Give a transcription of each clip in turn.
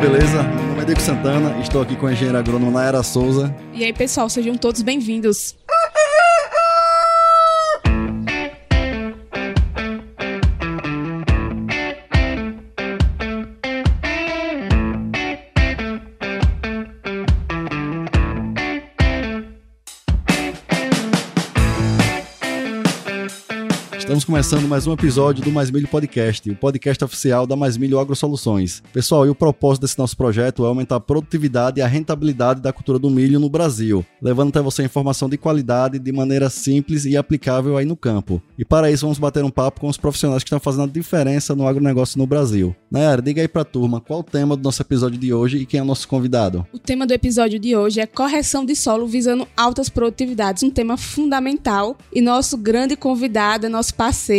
beleza? Meu nome é Diego Santana, estou aqui com a engenheira agrônoma Nayara Souza. E aí, pessoal, sejam todos bem-vindos. Começando mais um episódio do Mais Milho Podcast, o podcast oficial da Mais Milho Agro Soluções. Pessoal, e o propósito desse nosso projeto é aumentar a produtividade e a rentabilidade da cultura do milho no Brasil, levando até você informação de qualidade de maneira simples e aplicável aí no campo. E para isso vamos bater um papo com os profissionais que estão fazendo a diferença no agronegócio no Brasil. Nayara, diga aí pra turma qual o tema do nosso episódio de hoje e quem é o nosso convidado. O tema do episódio de hoje é correção de solo visando altas produtividades, um tema fundamental. E nosso grande convidado é nosso parceiro,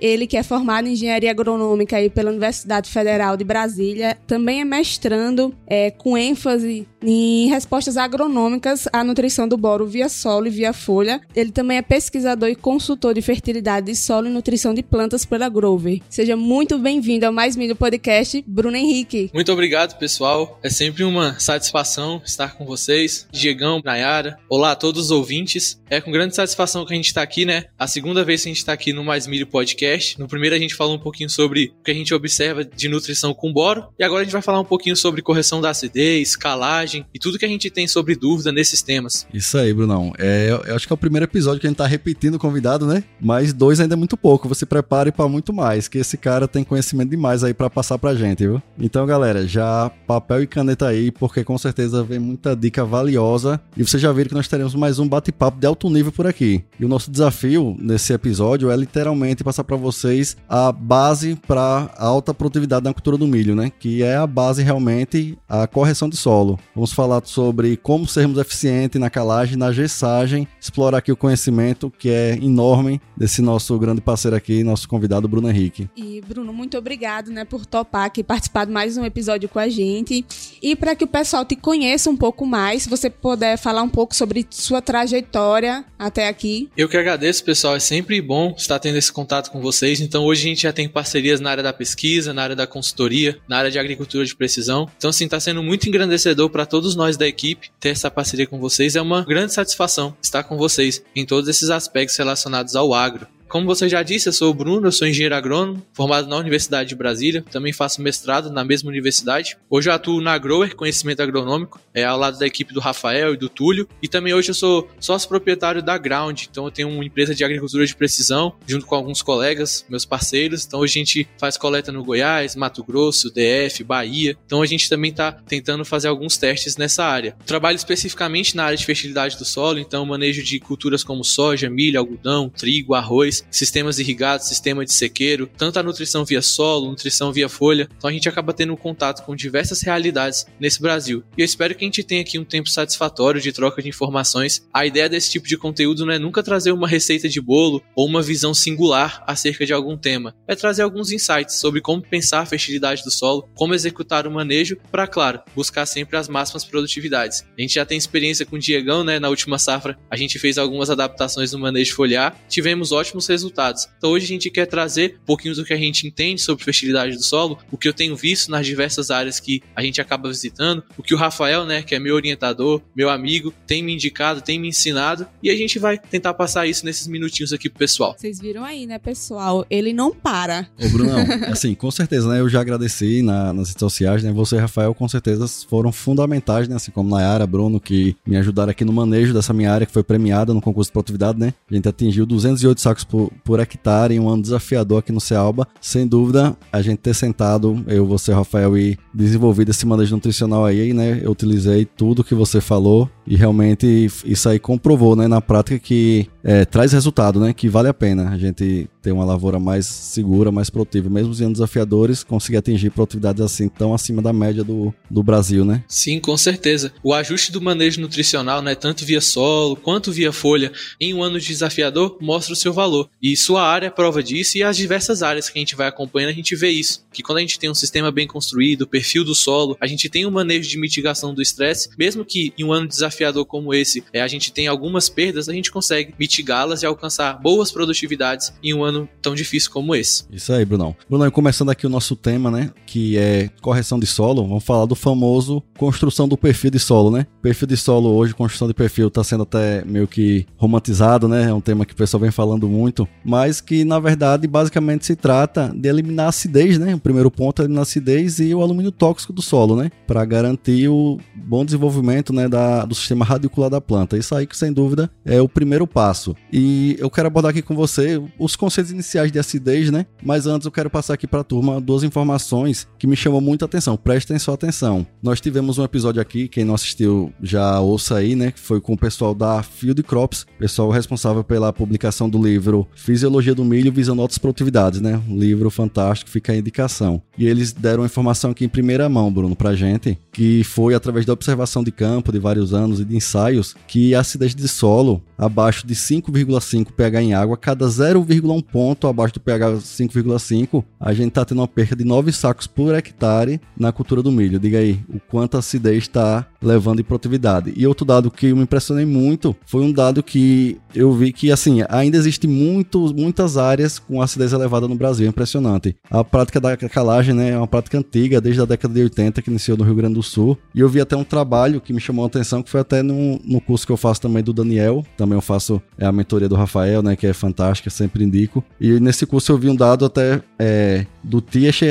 ele que é formado em engenharia agronômica aí pela Universidade Federal de Brasília, também é mestrando é, com ênfase em respostas agronômicas à nutrição do boro via solo e via folha. Ele também é pesquisador e consultor de fertilidade de solo e nutrição de plantas pela Grover. Seja muito bem-vindo ao Mais Milho Podcast, Bruno Henrique. Muito obrigado, pessoal. É sempre uma satisfação estar com vocês. Diegão, Nayara. Olá a todos os ouvintes. É com grande satisfação que a gente está aqui, né? A segunda vez que a gente está aqui no Mais Milho Podcast. No primeiro a gente falou um pouquinho sobre o que a gente observa de nutrição com boro. E agora a gente vai falar um pouquinho sobre correção da acidez, calagem e tudo que a gente tem sobre dúvida nesses temas. Isso aí, Brunão. É, eu acho que é o primeiro episódio que a gente tá repetindo o convidado, né? Mas dois ainda é muito pouco. Você prepare para muito mais, que esse cara tem conhecimento demais aí para passar pra gente, viu? Então, galera, já papel e caneta aí, porque com certeza vem muita dica valiosa. E vocês já viram que nós teremos mais um bate-papo de alto nível por aqui. E o nosso desafio nesse episódio é literalmente passar para vocês a base para alta produtividade na cultura do milho, né? Que é a base realmente a correção de solo. Vamos falar sobre como sermos eficientes na calagem, na gessagem, explorar aqui o conhecimento que é enorme desse nosso grande parceiro aqui, nosso convidado Bruno Henrique. E Bruno, muito obrigado, né, por topar aqui participar de mais um episódio com a gente. E para que o pessoal te conheça um pouco mais, se você puder falar um pouco sobre sua trajetória até aqui. Eu que agradeço, pessoal. É sempre bom estar tendo esse contato com vocês. Então, hoje a gente já tem parcerias na área da pesquisa, na área da consultoria, na área de agricultura de precisão. Então, assim, está sendo muito engrandecedor para todos nós da equipe ter essa parceria com vocês. É uma grande satisfação estar com vocês em todos esses aspectos relacionados ao agro. Como você já disse, eu sou o Bruno, eu sou engenheiro agrônomo, formado na Universidade de Brasília, também faço mestrado na mesma universidade. Hoje eu atuo na Grower, conhecimento agronômico, é ao lado da equipe do Rafael e do Túlio, e também hoje eu sou sócio proprietário da Ground, então eu tenho uma empresa de agricultura de precisão, junto com alguns colegas, meus parceiros. Então hoje a gente faz coleta no Goiás, Mato Grosso, DF, Bahia. Então a gente também está tentando fazer alguns testes nessa área. Trabalho especificamente na área de fertilidade do solo, então manejo de culturas como soja, milho, algodão, trigo, arroz, sistemas irrigados, sistema de sequeiro, tanto a nutrição via solo, nutrição via folha. Então a gente acaba tendo um contato com diversas realidades nesse Brasil. E eu espero que a gente tenha aqui um tempo satisfatório de troca de informações. A ideia desse tipo de conteúdo não é nunca trazer uma receita de bolo ou uma visão singular acerca de algum tema. É trazer alguns insights sobre como pensar a fertilidade do solo, como executar o manejo, para, claro, buscar sempre as máximas produtividades. A gente já tem experiência com o Diegão, né? Na última safra, a gente fez algumas adaptações no manejo foliar, tivemos ótimos resultados. Então hoje a gente quer trazer um pouquinho do que a gente entende sobre fertilidade do solo, o que eu tenho visto nas diversas áreas que a gente acaba visitando, o que o Rafael, né, que é meu orientador, meu amigo, tem me indicado, tem me ensinado, e a gente vai tentar passar isso nesses minutinhos aqui pro pessoal. Vocês viram aí, né, pessoal? Ele não para. Ô, Brunão, assim, com certeza, né, eu já agradeci na, nas redes sociais, né, você e Rafael com certeza foram fundamentais, né, assim como Nayara, Bruno, que me ajudaram aqui no manejo dessa minha área, que foi premiada no concurso de produtividade, né, a gente atingiu 208 sacos por, por hectare em um ano desafiador aqui no Cealba. Sem dúvida, a gente ter sentado, eu, você, Rafael, e desenvolvido esse manejo nutricional aí, né? Eu utilizei tudo que você falou e realmente isso aí comprovou, né, na prática que é, traz resultado, né? Que vale a pena a gente ter uma lavoura mais segura, mais produtiva. Mesmo os anos desafiadores, conseguir atingir produtividades assim tão acima da média do, do Brasil, né? Sim, com certeza. O ajuste do manejo nutricional, né, tanto via solo quanto via folha, em um ano desafiador, mostra o seu valor. E sua área é prova disso e as diversas áreas que a gente vai acompanhando, a gente vê isso. Que quando a gente tem um sistema bem construído, perfil do solo, a gente tem um manejo de mitigação do estresse, mesmo que em um ano desafiador desafiador como esse, é, a gente tem algumas perdas, a gente consegue mitigá-las e alcançar boas produtividades em um ano tão difícil como esse. Isso aí, Brunão. Brunão, começando aqui o nosso tema, né, que é correção de solo, vamos falar do famoso construção do perfil de solo, né? Perfil de solo hoje, construção de perfil, está sendo até meio que romantizado, né? É um tema que o pessoal vem falando muito, mas que na verdade basicamente se trata de eliminar a acidez, né? O primeiro ponto é eliminar a acidez e o alumínio tóxico do solo, né? Para garantir o bom desenvolvimento, né, da, do sistema radicular da planta. Isso aí que sem dúvida é o primeiro passo. E eu quero abordar aqui com você os conceitos iniciais de acidez, né? Mas antes eu quero passar aqui para a turma duas informações que me chamam muita atenção. Prestem sua atenção. Nós tivemos um episódio aqui, quem não assistiu já ouça aí, né? Que foi com o pessoal da Field Crops, pessoal responsável pela publicação do livro Fisiologia do Milho visando altas produtividades, né? Um livro fantástico, fica a indicação. E eles deram informação aqui em primeira mão, Bruno, pra gente, que foi através da observação de campo de vários anos e de ensaios que a acidez de solo abaixo de 5,5 pH em água, cada 0,1 ponto abaixo do pH 5,5, a gente tá tendo uma perda de 9 sacos por hectare na cultura do milho. Diga aí, o quanto a acidez está levando em produtividade. E outro dado que eu me impressionei muito foi um dado que eu vi que, assim, ainda existe muitas áreas com acidez elevada no Brasil. É impressionante. A prática da calagem né, é uma prática antiga, desde a década de 80, que iniciou no Rio Grande do Sul. E eu vi até um trabalho que me chamou a atenção, que foi até no, no curso que eu faço também do Daniel. Também eu faço é, a mentoria do Rafael, né, que é fantástica, sempre indico. E nesse curso eu vi um dado até é, do TIET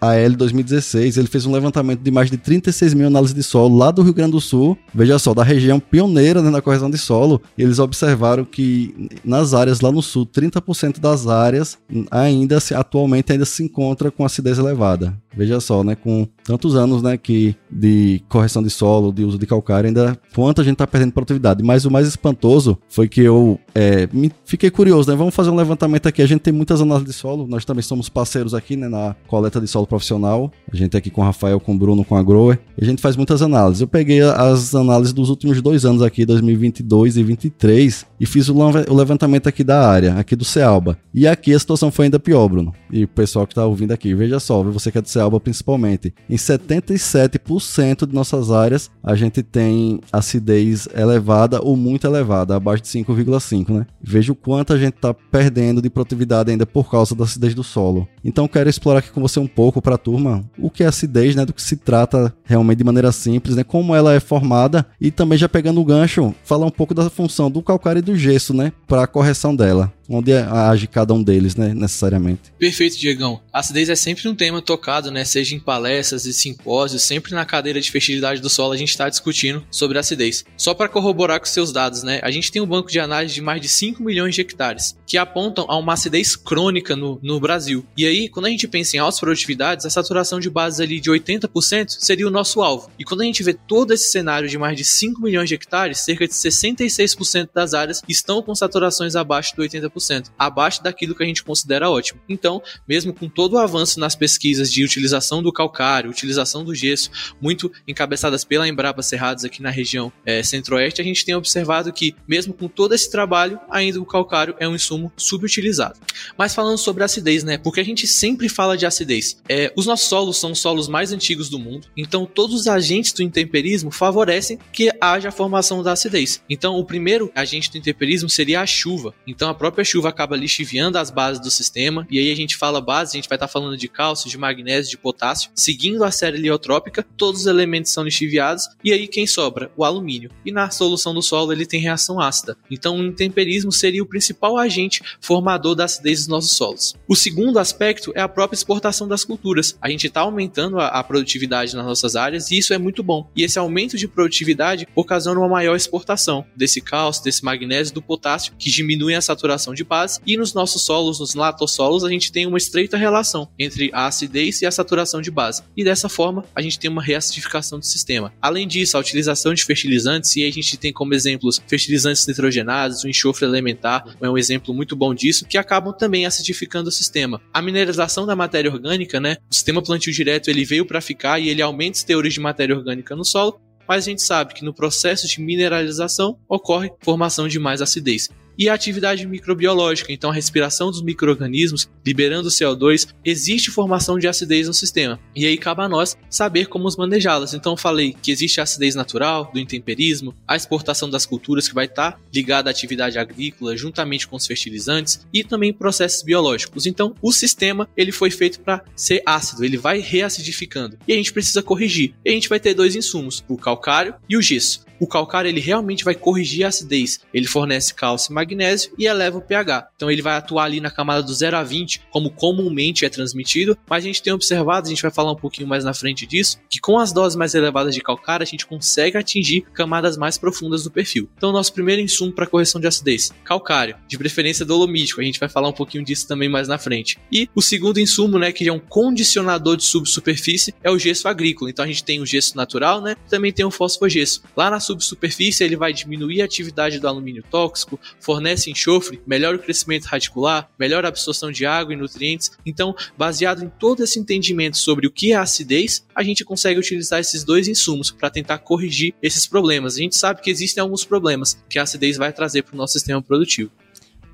AL 2016. Ele fez um levantamento de mais de 36 mil análises de solo lá do Rio Grande do Sul. Veja só, da região pioneira né, na correção de solo. Eles observaram que nas áreas lá no sul, 30% das áreas ainda atualmente ainda se encontra com acidez elevada. Veja só, né, com tantos anos, né, que de correção de solo, de uso de calcário, ainda quanto a gente está perdendo produtividade. Mas o mais espantoso foi que eu é, me, fiquei curioso, né? Vamos fazer um levantamento aqui. A gente tem muitas análises de solo, nós também somos parceiros aqui, né, na coleta de solo profissional. A gente é aqui com o Rafael, com o Bruno, com a Grower. E a gente faz muitas análises. Eu peguei as análises dos últimos dois anos aqui, 2022 e 2023, e fiz o levantamento aqui da área, aqui do Cealba. E aqui a situação foi ainda pior, Bruno. E o pessoal que está ouvindo aqui, veja só, você que é do Cealba, principalmente. Em 77% de nossas áreas a gente tem acidez elevada ou muito elevada, abaixo de 5,5, né? Veja o quanto a gente está perdendo de produtividade ainda por causa da acidez do solo. Então quero explorar aqui com você um pouco para a turma o que é acidez, né? Do que se trata realmente de maneira simples, né? Como ela é formada e também já pegando o gancho, falar um pouco da função do calcário e do gesso, né? Para a correção dela onde age cada um deles, né, necessariamente. Perfeito, Diegão. A acidez é sempre um tema tocado, né, seja em palestras e simpósios, sempre na cadeira de fertilidade do solo a gente está discutindo sobre acidez. Só para corroborar com seus dados, né, a gente tem um banco de análise de mais de 5 milhões de hectares, que apontam a uma acidez crônica no, no Brasil. E aí, quando a gente pensa em altas produtividades, a saturação de bases ali de 80% seria o nosso alvo. E quando a gente vê todo esse cenário de mais de 5 milhões de hectares, cerca de 66% das áreas estão com saturações abaixo do 80% abaixo daquilo que a gente considera ótimo. Então, mesmo com todo o avanço nas pesquisas de utilização do calcário, utilização do gesso, muito encabeçadas pela Embrapa Cerrados aqui na região é, centro-oeste, a gente tem observado que, mesmo com todo esse trabalho, ainda o calcário é um insumo subutilizado. Mas falando sobre acidez, né? Porque a gente sempre fala de acidez. É, os nossos solos são os solos mais antigos do mundo, então todos os agentes do intemperismo favorecem que haja a formação da acidez. Então, o primeiro agente do intemperismo seria a chuva. Então, a própria chuva acaba lixiviando as bases do sistema, e aí a gente fala base, a gente vai estar tá falando de cálcio, de magnésio, de potássio. Seguindo a série heliotrópica, todos os elementos são lixiviados, e aí quem sobra? O alumínio. E na solução do solo ele tem reação ácida. Então o intemperismo seria o principal agente formador da acidez dos nossos solos. O segundo aspecto é a própria exportação das culturas. A gente está aumentando a, a produtividade nas nossas áreas e isso é muito bom. E esse aumento de produtividade ocasiona uma maior exportação desse cálcio, desse magnésio, do potássio, que diminui a saturação de base, e nos nossos solos, nos latossolos, a gente tem uma estreita relação entre a acidez e a saturação de base. E dessa forma, a gente tem uma reacidificação do sistema. Além disso, a utilização de fertilizantes, e a gente tem como exemplos fertilizantes nitrogenados, o enxofre elementar é um exemplo muito bom disso, que acabam também acidificando o sistema. A mineralização da matéria orgânica, né? O sistema plantio direto ele veio para ficar e ele aumenta os teores de matéria orgânica no solo, mas a gente sabe que no processo de mineralização ocorre formação de mais acidez. E a atividade microbiológica, então a respiração dos micro-organismos, liberando CO2, existe formação de acidez no sistema. E aí cabe a nós saber como os manejá-las. Então falei que existe a acidez natural, do intemperismo, a exportação das culturas que vai estar ligada à atividade agrícola juntamente com os fertilizantes e também processos biológicos. Então o sistema ele foi feito para ser ácido, ele vai reacidificando. E a gente precisa corrigir. E a gente vai ter dois insumos, o calcário e o gesso o calcário ele realmente vai corrigir a acidez. Ele fornece cálcio e magnésio e eleva o pH. Então ele vai atuar ali na camada do 0 a 20, como comumente é transmitido, mas a gente tem observado, a gente vai falar um pouquinho mais na frente disso, que com as doses mais elevadas de calcário a gente consegue atingir camadas mais profundas do perfil. Então nosso primeiro insumo para correção de acidez, calcário, de preferência dolomítico, a gente vai falar um pouquinho disso também mais na frente. E o segundo insumo, né, que é um condicionador de subsuperfície, é o gesso agrícola. Então a gente tem o gesso natural, né, também tem o fosfogesso. Lá na subsuperfície, ele vai diminuir a atividade do alumínio tóxico, fornece enxofre, melhora o crescimento radicular, melhora a absorção de água e nutrientes. Então, baseado em todo esse entendimento sobre o que é acidez, a gente consegue utilizar esses dois insumos para tentar corrigir esses problemas. A gente sabe que existem alguns problemas que a acidez vai trazer para o nosso sistema produtivo.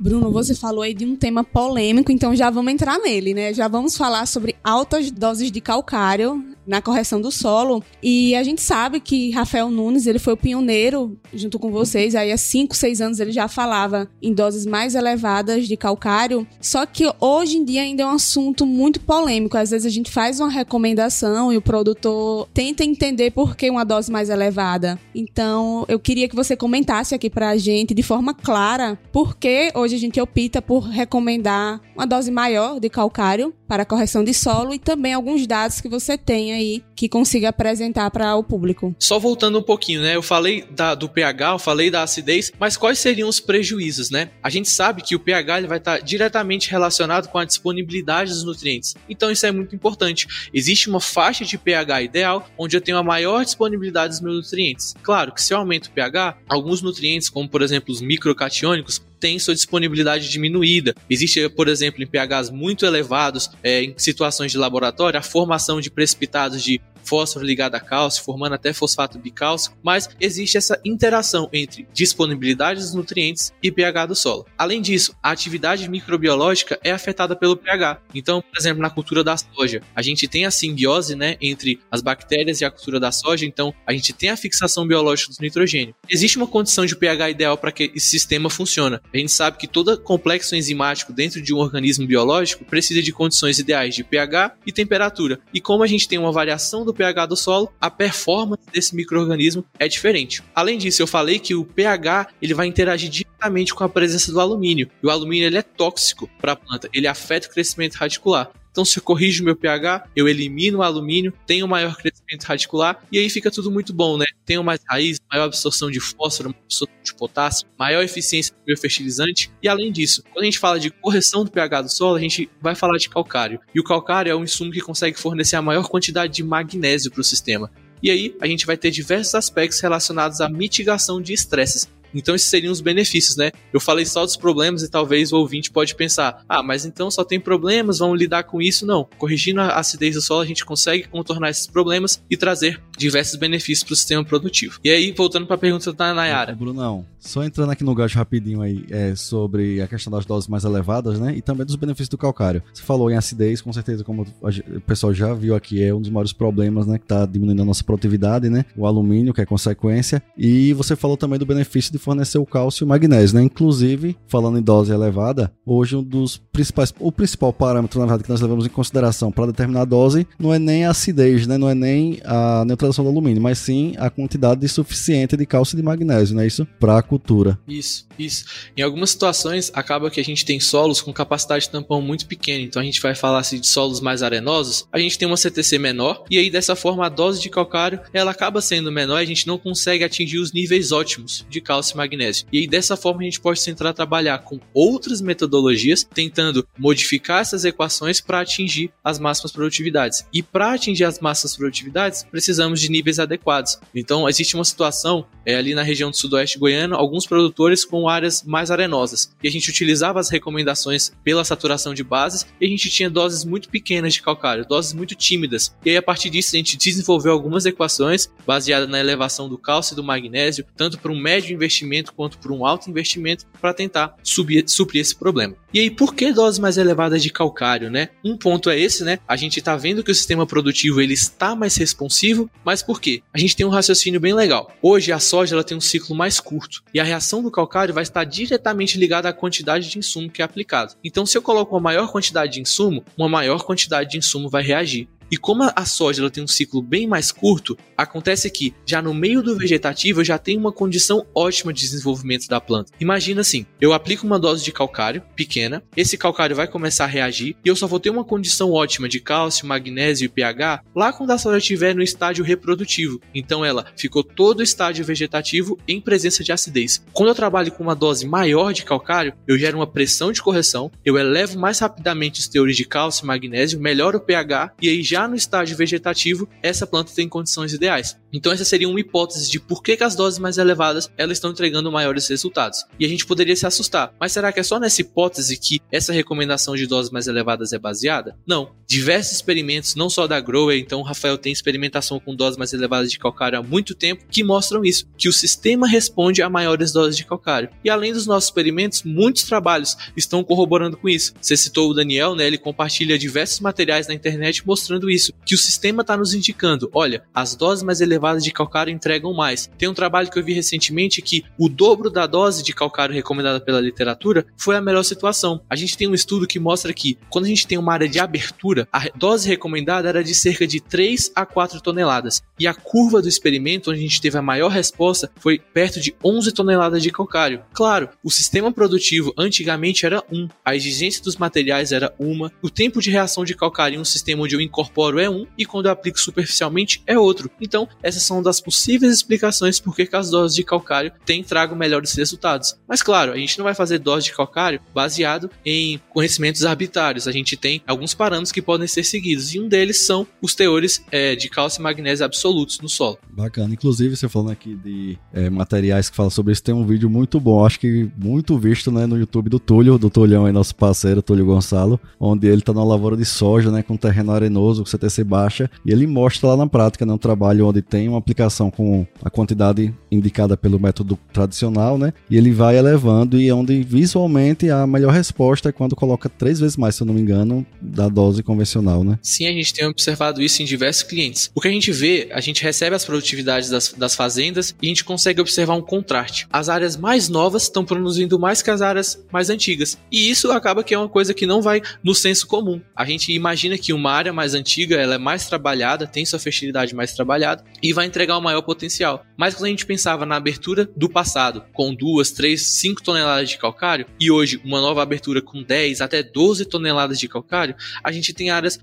Bruno, você falou aí de um tema polêmico, então já vamos entrar nele, né? Já vamos falar sobre altas doses de calcário na correção do solo. E a gente sabe que Rafael Nunes, ele foi o pioneiro junto com vocês. Aí há 5, 6 anos ele já falava em doses mais elevadas de calcário. Só que hoje em dia ainda é um assunto muito polêmico. Às vezes a gente faz uma recomendação e o produtor tenta entender por que uma dose mais elevada. Então, eu queria que você comentasse aqui pra gente de forma clara por que hoje a gente opta por recomendar uma dose maior de calcário para correção de solo e também alguns dados que você aí que consiga apresentar para o público. Só voltando um pouquinho, né? Eu falei da, do pH, eu falei da acidez, mas quais seriam os prejuízos, né? A gente sabe que o pH ele vai estar diretamente relacionado com a disponibilidade dos nutrientes. Então isso é muito importante. Existe uma faixa de pH ideal onde eu tenho a maior disponibilidade dos meus nutrientes. Claro que se eu aumento o pH, alguns nutrientes, como por exemplo os microcatiônicos, tem sua disponibilidade diminuída. Existe, por exemplo, em pHs muito elevados, é, em situações de laboratório, a formação de precipitados de fósforo ligado a cálcio, formando até fosfato bicálcico, mas existe essa interação entre disponibilidade dos nutrientes e pH do solo. Além disso, a atividade microbiológica é afetada pelo pH. Então, por exemplo, na cultura da soja, a gente tem a simbiose né, entre as bactérias e a cultura da soja, então a gente tem a fixação biológica do nitrogênio. Existe uma condição de pH ideal para que esse sistema funcione. A gente sabe que todo complexo enzimático dentro de um organismo biológico precisa de condições ideais de pH e temperatura. E como a gente tem uma variação do do pH do solo, a performance desse microorganismo é diferente. Além disso, eu falei que o pH ele vai interagir diretamente com a presença do alumínio. E o alumínio ele é tóxico para a planta, ele afeta o crescimento radicular. Então, se eu corrijo o meu pH, eu elimino o alumínio, tenho maior crescimento radicular e aí fica tudo muito bom, né? Tenho mais raiz, maior absorção de fósforo, maior absorção de potássio, maior eficiência do meu fertilizante. E além disso, quando a gente fala de correção do pH do solo, a gente vai falar de calcário. E o calcário é um insumo que consegue fornecer a maior quantidade de magnésio para o sistema. E aí a gente vai ter diversos aspectos relacionados à mitigação de estresses. Então esses seriam os benefícios, né? Eu falei só dos problemas e talvez o ouvinte pode pensar: "Ah, mas então só tem problemas, vamos lidar com isso?" Não. Corrigindo a acidez do solo, a gente consegue contornar esses problemas e trazer diversos benefícios para o sistema produtivo. E aí, voltando para a pergunta da Nayara. Brunão, só entrando aqui no gajo rapidinho aí, é, sobre a questão das doses mais elevadas, né? E também dos benefícios do calcário. Você falou em acidez, com certeza, como o pessoal já viu aqui, é um dos maiores problemas, né? Que tá diminuindo a nossa produtividade, né? O alumínio, que é consequência. E você falou também do benefício de fornecer o cálcio e o magnésio, né? Inclusive, falando em dose elevada, hoje um dos principais, o principal parâmetro, na verdade, que nós levamos em consideração para determinar a dose não é nem a acidez, né? Não é nem a neutralização do alumínio, mas sim a quantidade suficiente de cálcio e de magnésio, né? Isso para a cultura. Isso, isso. Em algumas situações, acaba que a gente tem solos com capacidade de tampão muito pequena, então a gente vai falar assim, de solos mais arenosos, a gente tem uma CTC menor, e aí dessa forma a dose de calcário ela acaba sendo menor e a gente não consegue atingir os níveis ótimos de cálcio e magnésio. E aí, dessa forma, a gente pode tentar trabalhar com outras metodologias, tentando modificar essas equações para atingir as máximas produtividades. E para atingir as máximas produtividades, precisamos de níveis adequados. Então, existe uma situação é, ali na região do sudoeste goiano, alguns produtores com áreas mais arenosas. E a gente utilizava as recomendações pela saturação de bases e a gente tinha doses muito pequenas de calcário, doses muito tímidas. E aí, a partir disso, a gente desenvolveu algumas equações baseadas na elevação do cálcio e do magnésio, tanto para um médio investimento quanto para um alto investimento, para tentar subir, suprir esse problema. E aí, por que doses mais elevadas de calcário, né? Um ponto é esse, né? A gente está vendo que o sistema produtivo ele está mais responsivo, mas por quê? A gente tem um raciocínio bem legal. Hoje a soja ela tem um ciclo mais curto e a reação do calcário vai estar diretamente ligada à quantidade de insumo que é aplicado. Então, se eu coloco uma maior quantidade de insumo, uma maior quantidade de insumo vai reagir. E como a soja ela tem um ciclo bem mais curto, acontece que já no meio do vegetativo eu já tenho uma condição ótima de desenvolvimento da planta. Imagina assim, eu aplico uma dose de calcário pequena, esse calcário vai começar a reagir e eu só vou ter uma condição ótima de cálcio, magnésio e pH lá quando a soja estiver no estágio reprodutivo. Então ela ficou todo o estágio vegetativo em presença de acidez. Quando eu trabalho com uma dose maior de calcário, eu gero uma pressão de correção, eu elevo mais rapidamente os teores de cálcio magnésio, melhoro o pH e aí já no estágio vegetativo, essa planta tem condições ideais. Então essa seria uma hipótese de por que, que as doses mais elevadas elas estão entregando maiores resultados. E a gente poderia se assustar, mas será que é só nessa hipótese que essa recomendação de doses mais elevadas é baseada? Não. Diversos experimentos, não só da Grower, então o Rafael tem experimentação com doses mais elevadas de calcário há muito tempo, que mostram isso, que o sistema responde a maiores doses de calcário. E além dos nossos experimentos, muitos trabalhos estão corroborando com isso. Você citou o Daniel, né? Ele compartilha diversos materiais na internet mostrando isso, que o sistema está nos indicando, olha, as doses mais elevadas de calcário entregam mais. Tem um trabalho que eu vi recentemente que o dobro da dose de calcário recomendada pela literatura foi a melhor situação. A gente tem um estudo que mostra que quando a gente tem uma área de abertura, a dose recomendada era de cerca de 3 a 4 toneladas. E a curva do experimento, onde a gente teve a maior resposta, foi perto de 11 toneladas de calcário. Claro, o sistema produtivo antigamente era 1, a exigência dos materiais era uma, o tempo de reação de calcário em um sistema onde eu incorporo incorporo é um e quando eu aplico superficialmente é outro. Então, essas são das possíveis explicações por que as doses de calcário têm trago melhores resultados. Mas claro, a gente não vai fazer dose de calcário baseado em conhecimentos arbitrários. A gente tem alguns parâmetros que podem ser seguidos e um deles são os teores é, de cálcio e magnésio absolutos no solo. Bacana. Inclusive, você falando aqui de é, materiais que falam sobre isso, tem um vídeo muito bom, acho que muito visto né, no YouTube do Túlio, do Tulhão aí, nosso parceiro, Túlio Gonçalo, onde ele está na lavoura de soja, né, com terreno arenoso, CTC baixa, e ele mostra lá na prática, né, um trabalho onde tem uma aplicação com a quantidade indicada pelo método tradicional, né, e ele vai elevando e onde visualmente a melhor resposta é quando coloca três vezes mais, se eu não me engano, da dose convencional, né? Sim, a gente tem observado isso em diversos clientes. O que a gente vê, a gente recebe as produtividades das, das fazendas e a gente consegue observar um contraste. As áreas mais novas estão produzindo mais que as áreas mais antigas. E isso acaba que é uma coisa que não vai no senso comum. A gente imagina que uma área mais antiga ela é mais trabalhada, tem sua fertilidade mais trabalhada e vai entregar um maior potencial. Mas quando a gente pensava na abertura do passado, com duas, três, cinco toneladas de calcário, e hoje uma nova abertura com 10 até 12 toneladas de calcário, a gente tem áreas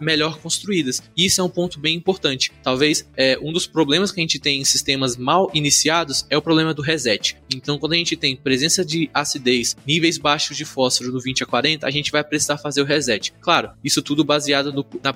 melhor construídas. E isso é um ponto bem importante. Talvez é, um dos problemas que a gente tem em sistemas mal iniciados é o problema do reset. Então, quando a gente tem presença de acidez, níveis baixos de fósforo do 20 a 40, a gente vai precisar fazer o reset. Claro, isso tudo baseado no, na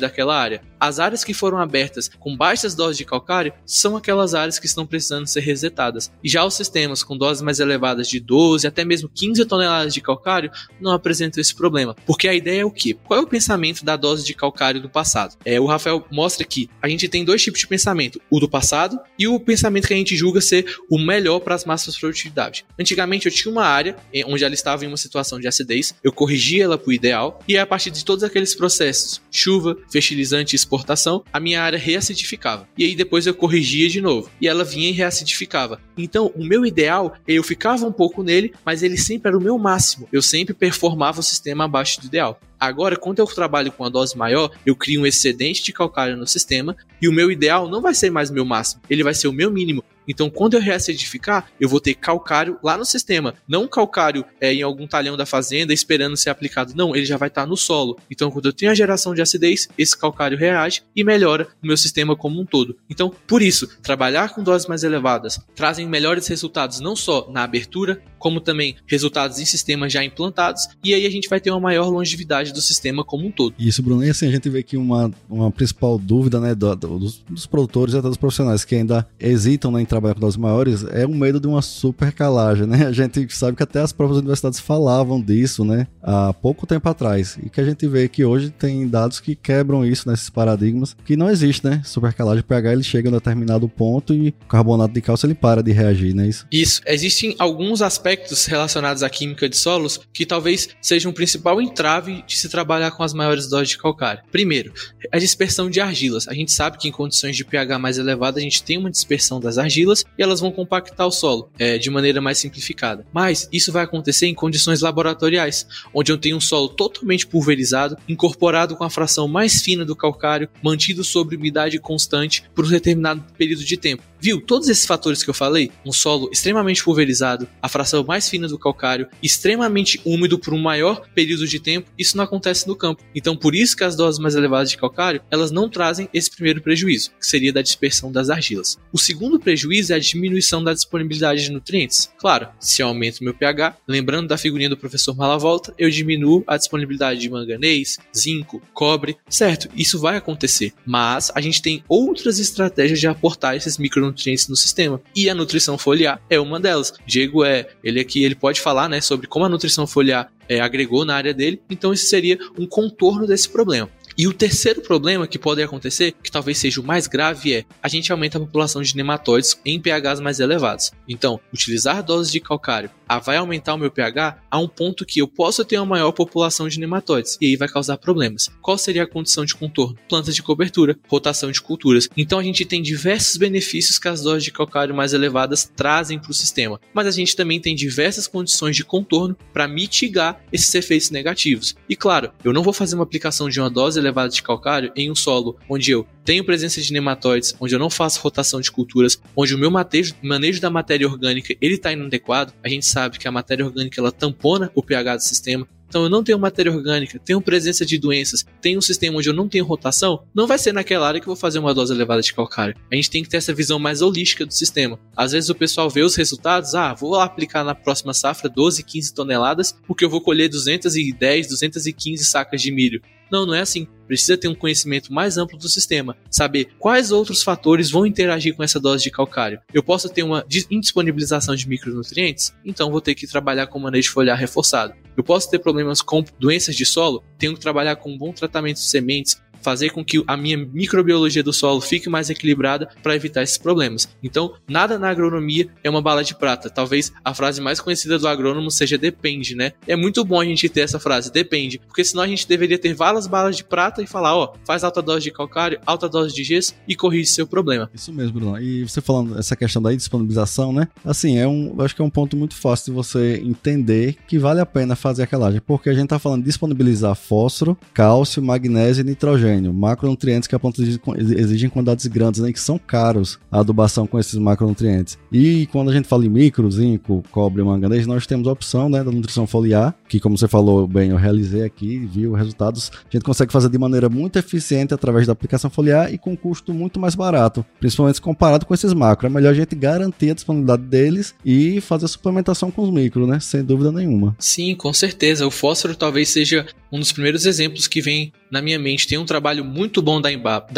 daquela área. As áreas que foram abertas com baixas doses de calcário são aquelas áreas que estão precisando ser resetadas. E já os sistemas com doses mais elevadas de 12 até mesmo 15 toneladas de calcário não apresentam esse problema. Porque a ideia é o quê? Qual é o pensamento da dose de calcário do passado? É, o Rafael mostra que a gente tem dois tipos de pensamento: o do passado e o pensamento que a gente julga ser o melhor para as massas de produtividade. Antigamente eu tinha uma área onde ela estava em uma situação de acidez, eu corrigia ela para o ideal e a partir de todos aqueles processos, chuva, fertilizante e exportação, a minha área reacidificava. E aí depois eu corrigia de novo e ela vinha e reacidificava. Então o meu ideal, eu ficava um pouco nele, mas ele sempre era o meu máximo. Eu sempre performava o sistema abaixo do ideal. Agora, quando eu trabalho com a dose maior, eu crio um excedente de calcário no sistema e o meu ideal não vai ser mais meu máximo, ele vai ser o meu mínimo. Então, quando eu reacidificar, eu vou ter calcário lá no sistema, não calcário é, em algum talhão da fazenda esperando ser aplicado. Não, ele já vai estar no solo. Então, quando eu tenho a geração de acidez, esse calcário reage e melhora o meu sistema como um todo. Então, por isso, trabalhar com doses mais elevadas trazem melhores resultados não só na abertura, como também resultados em sistemas já implantados, e aí a gente vai ter uma maior longevidade do sistema como um todo. Isso, Bruno. E assim, a gente vê que uma, uma principal dúvida né, do, do, dos, produtores e até dos profissionais que ainda hesitam na trabalha com doses maiores é o medo de uma supercalagem, né? A gente sabe que até as próprias universidades falavam disso, né? Há pouco tempo atrás. E que a gente vê que hoje tem dados que quebram isso nesses paradigmas, que não existe, né? Supercalagem pH ele chega a um determinado ponto e o carbonato de cálcio ele para de reagir, né? Isso. Isso. Existem alguns aspectos relacionados à química de solos que talvez sejam o principal entrave de se trabalhar com as maiores doses de calcário. Primeiro, a dispersão de argilas. A gente sabe que em condições de pH mais elevado a gente tem uma dispersão das argilas e elas vão compactar o solo é, de maneira mais simplificada. Mas isso vai acontecer em condições laboratoriais, onde eu tenho um solo totalmente pulverizado, incorporado com a fração mais fina do calcário, mantido sob umidade constante por um determinado período de tempo. Viu? Todos esses fatores que eu falei, um solo extremamente pulverizado, a fração mais fina do calcário, extremamente úmido por um maior período de tempo, isso não acontece no campo. Então, por isso que as doses mais elevadas de calcário, elas não trazem esse primeiro prejuízo, que seria da dispersão das argilas. O segundo prejuízo é a diminuição da disponibilidade de nutrientes. Claro, se eu aumento meu pH, lembrando da figurinha do professor Malavolta, eu diminuo a disponibilidade de manganês, zinco, cobre, certo? Isso vai acontecer, mas a gente tem outras estratégias de aportar esses micronutrientes nutrientes no sistema. E a nutrição foliar é uma delas. Diego é, ele aqui, ele pode falar, né, sobre como a nutrição foliar é, agregou na área dele. Então esse seria um contorno desse problema. E o terceiro problema que pode acontecer, que talvez seja o mais grave, é a gente aumenta a população de nematóides em pHs mais elevados. Então, utilizar doses de calcário ah, vai aumentar o meu pH a um ponto que eu posso ter uma maior população de nematóides e aí vai causar problemas. Qual seria a condição de contorno? Plantas de cobertura, rotação de culturas. Então a gente tem diversos benefícios que as doses de calcário mais elevadas trazem para o sistema, mas a gente também tem diversas condições de contorno para mitigar esses efeitos negativos. E claro, eu não vou fazer uma aplicação de uma dose elevada de calcário em um solo onde eu tenho presença de nematóides, onde eu não faço rotação de culturas, onde o meu manejo, manejo da matéria orgânica ele está inadequado. A gente sabe que a matéria orgânica ela tampona o pH do sistema. Então eu não tenho matéria orgânica, tenho presença de doenças, tenho um sistema onde eu não tenho rotação, não vai ser naquela área que eu vou fazer uma dose elevada de calcário. A gente tem que ter essa visão mais holística do sistema. Às vezes o pessoal vê os resultados, ah, vou lá aplicar na próxima safra 12, 15 toneladas, porque eu vou colher 210, 215 sacas de milho. Não, não é assim. Precisa ter um conhecimento mais amplo do sistema, saber quais outros fatores vão interagir com essa dose de calcário. Eu posso ter uma indisponibilização de micronutrientes, então vou ter que trabalhar com manejo foliar reforçado. Eu posso ter problemas com doenças de solo, tenho que trabalhar com um bom tratamento de sementes, fazer com que a minha microbiologia do solo fique mais equilibrada para evitar esses problemas. Então, nada na agronomia é uma bala de prata. Talvez a frase mais conhecida do agrônomo seja depende, né? É muito bom a gente ter essa frase, depende, porque senão a gente deveria ter várias balas de prata e falar, ó, faz alta dose de calcário, alta dose de gesso e corrige seu problema. Isso mesmo, Bruno. E você falando essa questão da disponibilização, né? Assim, é um, acho que é um ponto muito fácil de você entender que vale a pena fazer a calagem, porque a gente tá falando de disponibilizar fósforo, cálcio, magnésio e nitrogênio macronutrientes que a planta exige em quantidades grandes, né, que são caros a adubação com esses macronutrientes. E quando a gente fala em micro, zinco, cobre, manganês, nós temos a opção né, da nutrição foliar, que como você falou bem, eu realizei aqui, viu resultados, a gente consegue fazer de maneira muito eficiente através da aplicação foliar e com custo muito mais barato, principalmente comparado com esses macros. É melhor a gente garantir a disponibilidade deles e fazer a suplementação com os micros, né, sem dúvida nenhuma. Sim, com certeza. O fósforo talvez seja um dos primeiros exemplos que vem na minha mente. Tem um trabalho muito bom da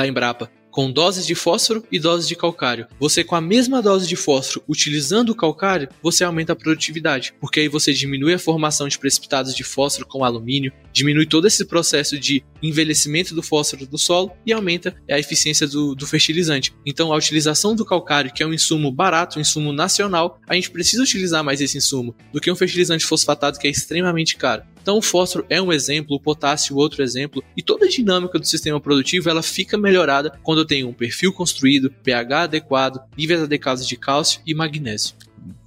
Embrapa com doses de fósforo e doses de calcário. Você com a mesma dose de fósforo utilizando o calcário, você aumenta a produtividade, porque aí você diminui a formação de precipitados de fósforo com alumínio, diminui todo esse processo de envelhecimento do fósforo do solo e aumenta a eficiência do, do fertilizante. Então a utilização do calcário, que é um insumo barato, um insumo nacional, a gente precisa utilizar mais esse insumo do que um fertilizante fosfatado que é extremamente caro. Então o fósforo é um exemplo, o potássio outro exemplo, e toda a dinâmica do sistema produtivo ela fica melhorada quando eu tenho um perfil construído, pH adequado, níveis adequados de cálcio e magnésio.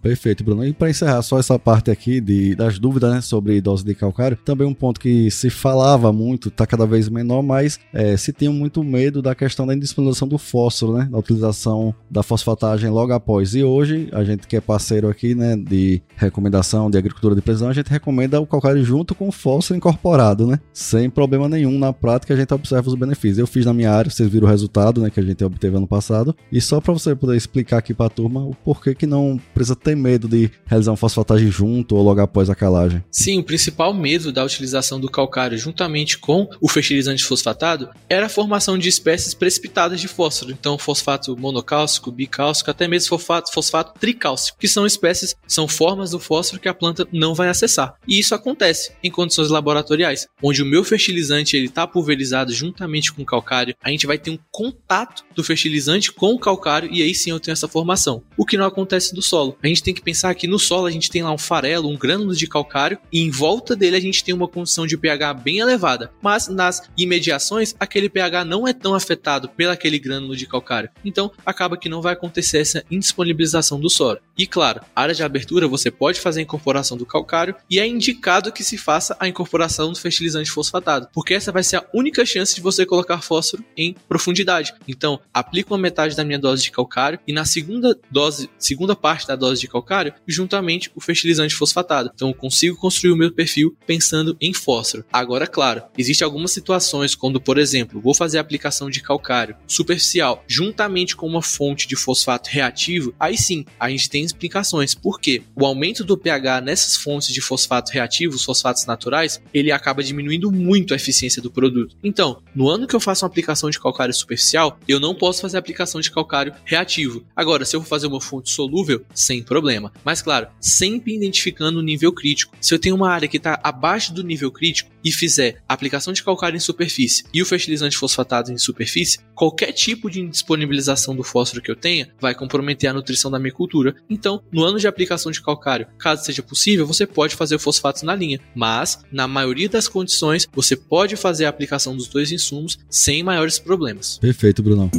Perfeito, Bruno. E para encerrar só essa parte aqui de, das dúvidas né, sobre dose de calcário, também um ponto que se falava muito, está cada vez menor, mas é, se tinha muito medo da questão da indisponibilização do fósforo, né, da utilização da fosfatagem logo após. E hoje, a gente que é parceiro aqui né, de recomendação de agricultura de precisão, a gente recomenda o calcário junto com o fósforo incorporado, né, sem problema nenhum. Na prática, a gente observa os benefícios. Eu fiz na minha área, vocês viram o resultado né, que a gente obteve ano passado. E só para você poder explicar aqui para a turma o porquê que não precisa ter medo de realizar uma fosfatagem junto ou logo após a calagem? Sim, o principal medo da utilização do calcário juntamente com o fertilizante fosfatado era a formação de espécies precipitadas de fósforo. Então, fosfato monocálcico, bicálcico, até mesmo fosfato, fosfato tricálcico, que são espécies, são formas do fósforo que a planta não vai acessar. E isso acontece em condições laboratoriais, onde o meu fertilizante ele está pulverizado juntamente com o calcário, a gente vai ter um contato do fertilizante com o calcário e aí sim eu tenho essa formação. O que não acontece no solo. A gente tem que pensar que no solo a gente tem lá um farelo, um grânulo de calcário e em volta dele a gente tem uma condição de pH bem elevada, mas nas imediações aquele pH não é tão afetado pelo aquele grânulo de calcário. Então acaba que não vai acontecer essa indisponibilização do solo. E claro, área de abertura você pode fazer a incorporação do calcário e é indicado que se faça a incorporação do fertilizante fosfatado, porque essa vai ser a única chance de você colocar fósforo em profundidade. Então, aplico uma metade da minha dose de calcário e na segunda dose, segunda parte da dose de calcário, juntamente o fertilizante fosfatado. Então, eu consigo construir o meu perfil pensando em fósforo. Agora, claro, existem algumas situações quando, por exemplo, vou fazer a aplicação de calcário superficial juntamente com uma fonte de fosfato reativo, aí sim, a gente tem explicações. Por quê? O aumento do pH nessas fontes de fosfato reativo, os fosfatos naturais, ele acaba diminuindo muito a eficiência do produto. Então, no ano que eu faço uma aplicação de calcário superficial, eu não posso fazer aplicação de calcário reativo. Agora, se eu for fazer uma fonte solúvel, sem problema. Mas claro, sempre identificando o nível crítico. Se eu tenho uma área que está abaixo do nível crítico e fizer aplicação de calcário em superfície e o fertilizante fosfatado em superfície, qualquer tipo de indisponibilização do fósforo que eu tenha vai comprometer a nutrição da minha cultura. Então, no ano de aplicação de calcário, caso seja possível, você pode fazer fosfatos na linha, mas na maioria das condições você pode fazer a aplicação dos dois insumos sem maiores problemas. Perfeito, Brunão.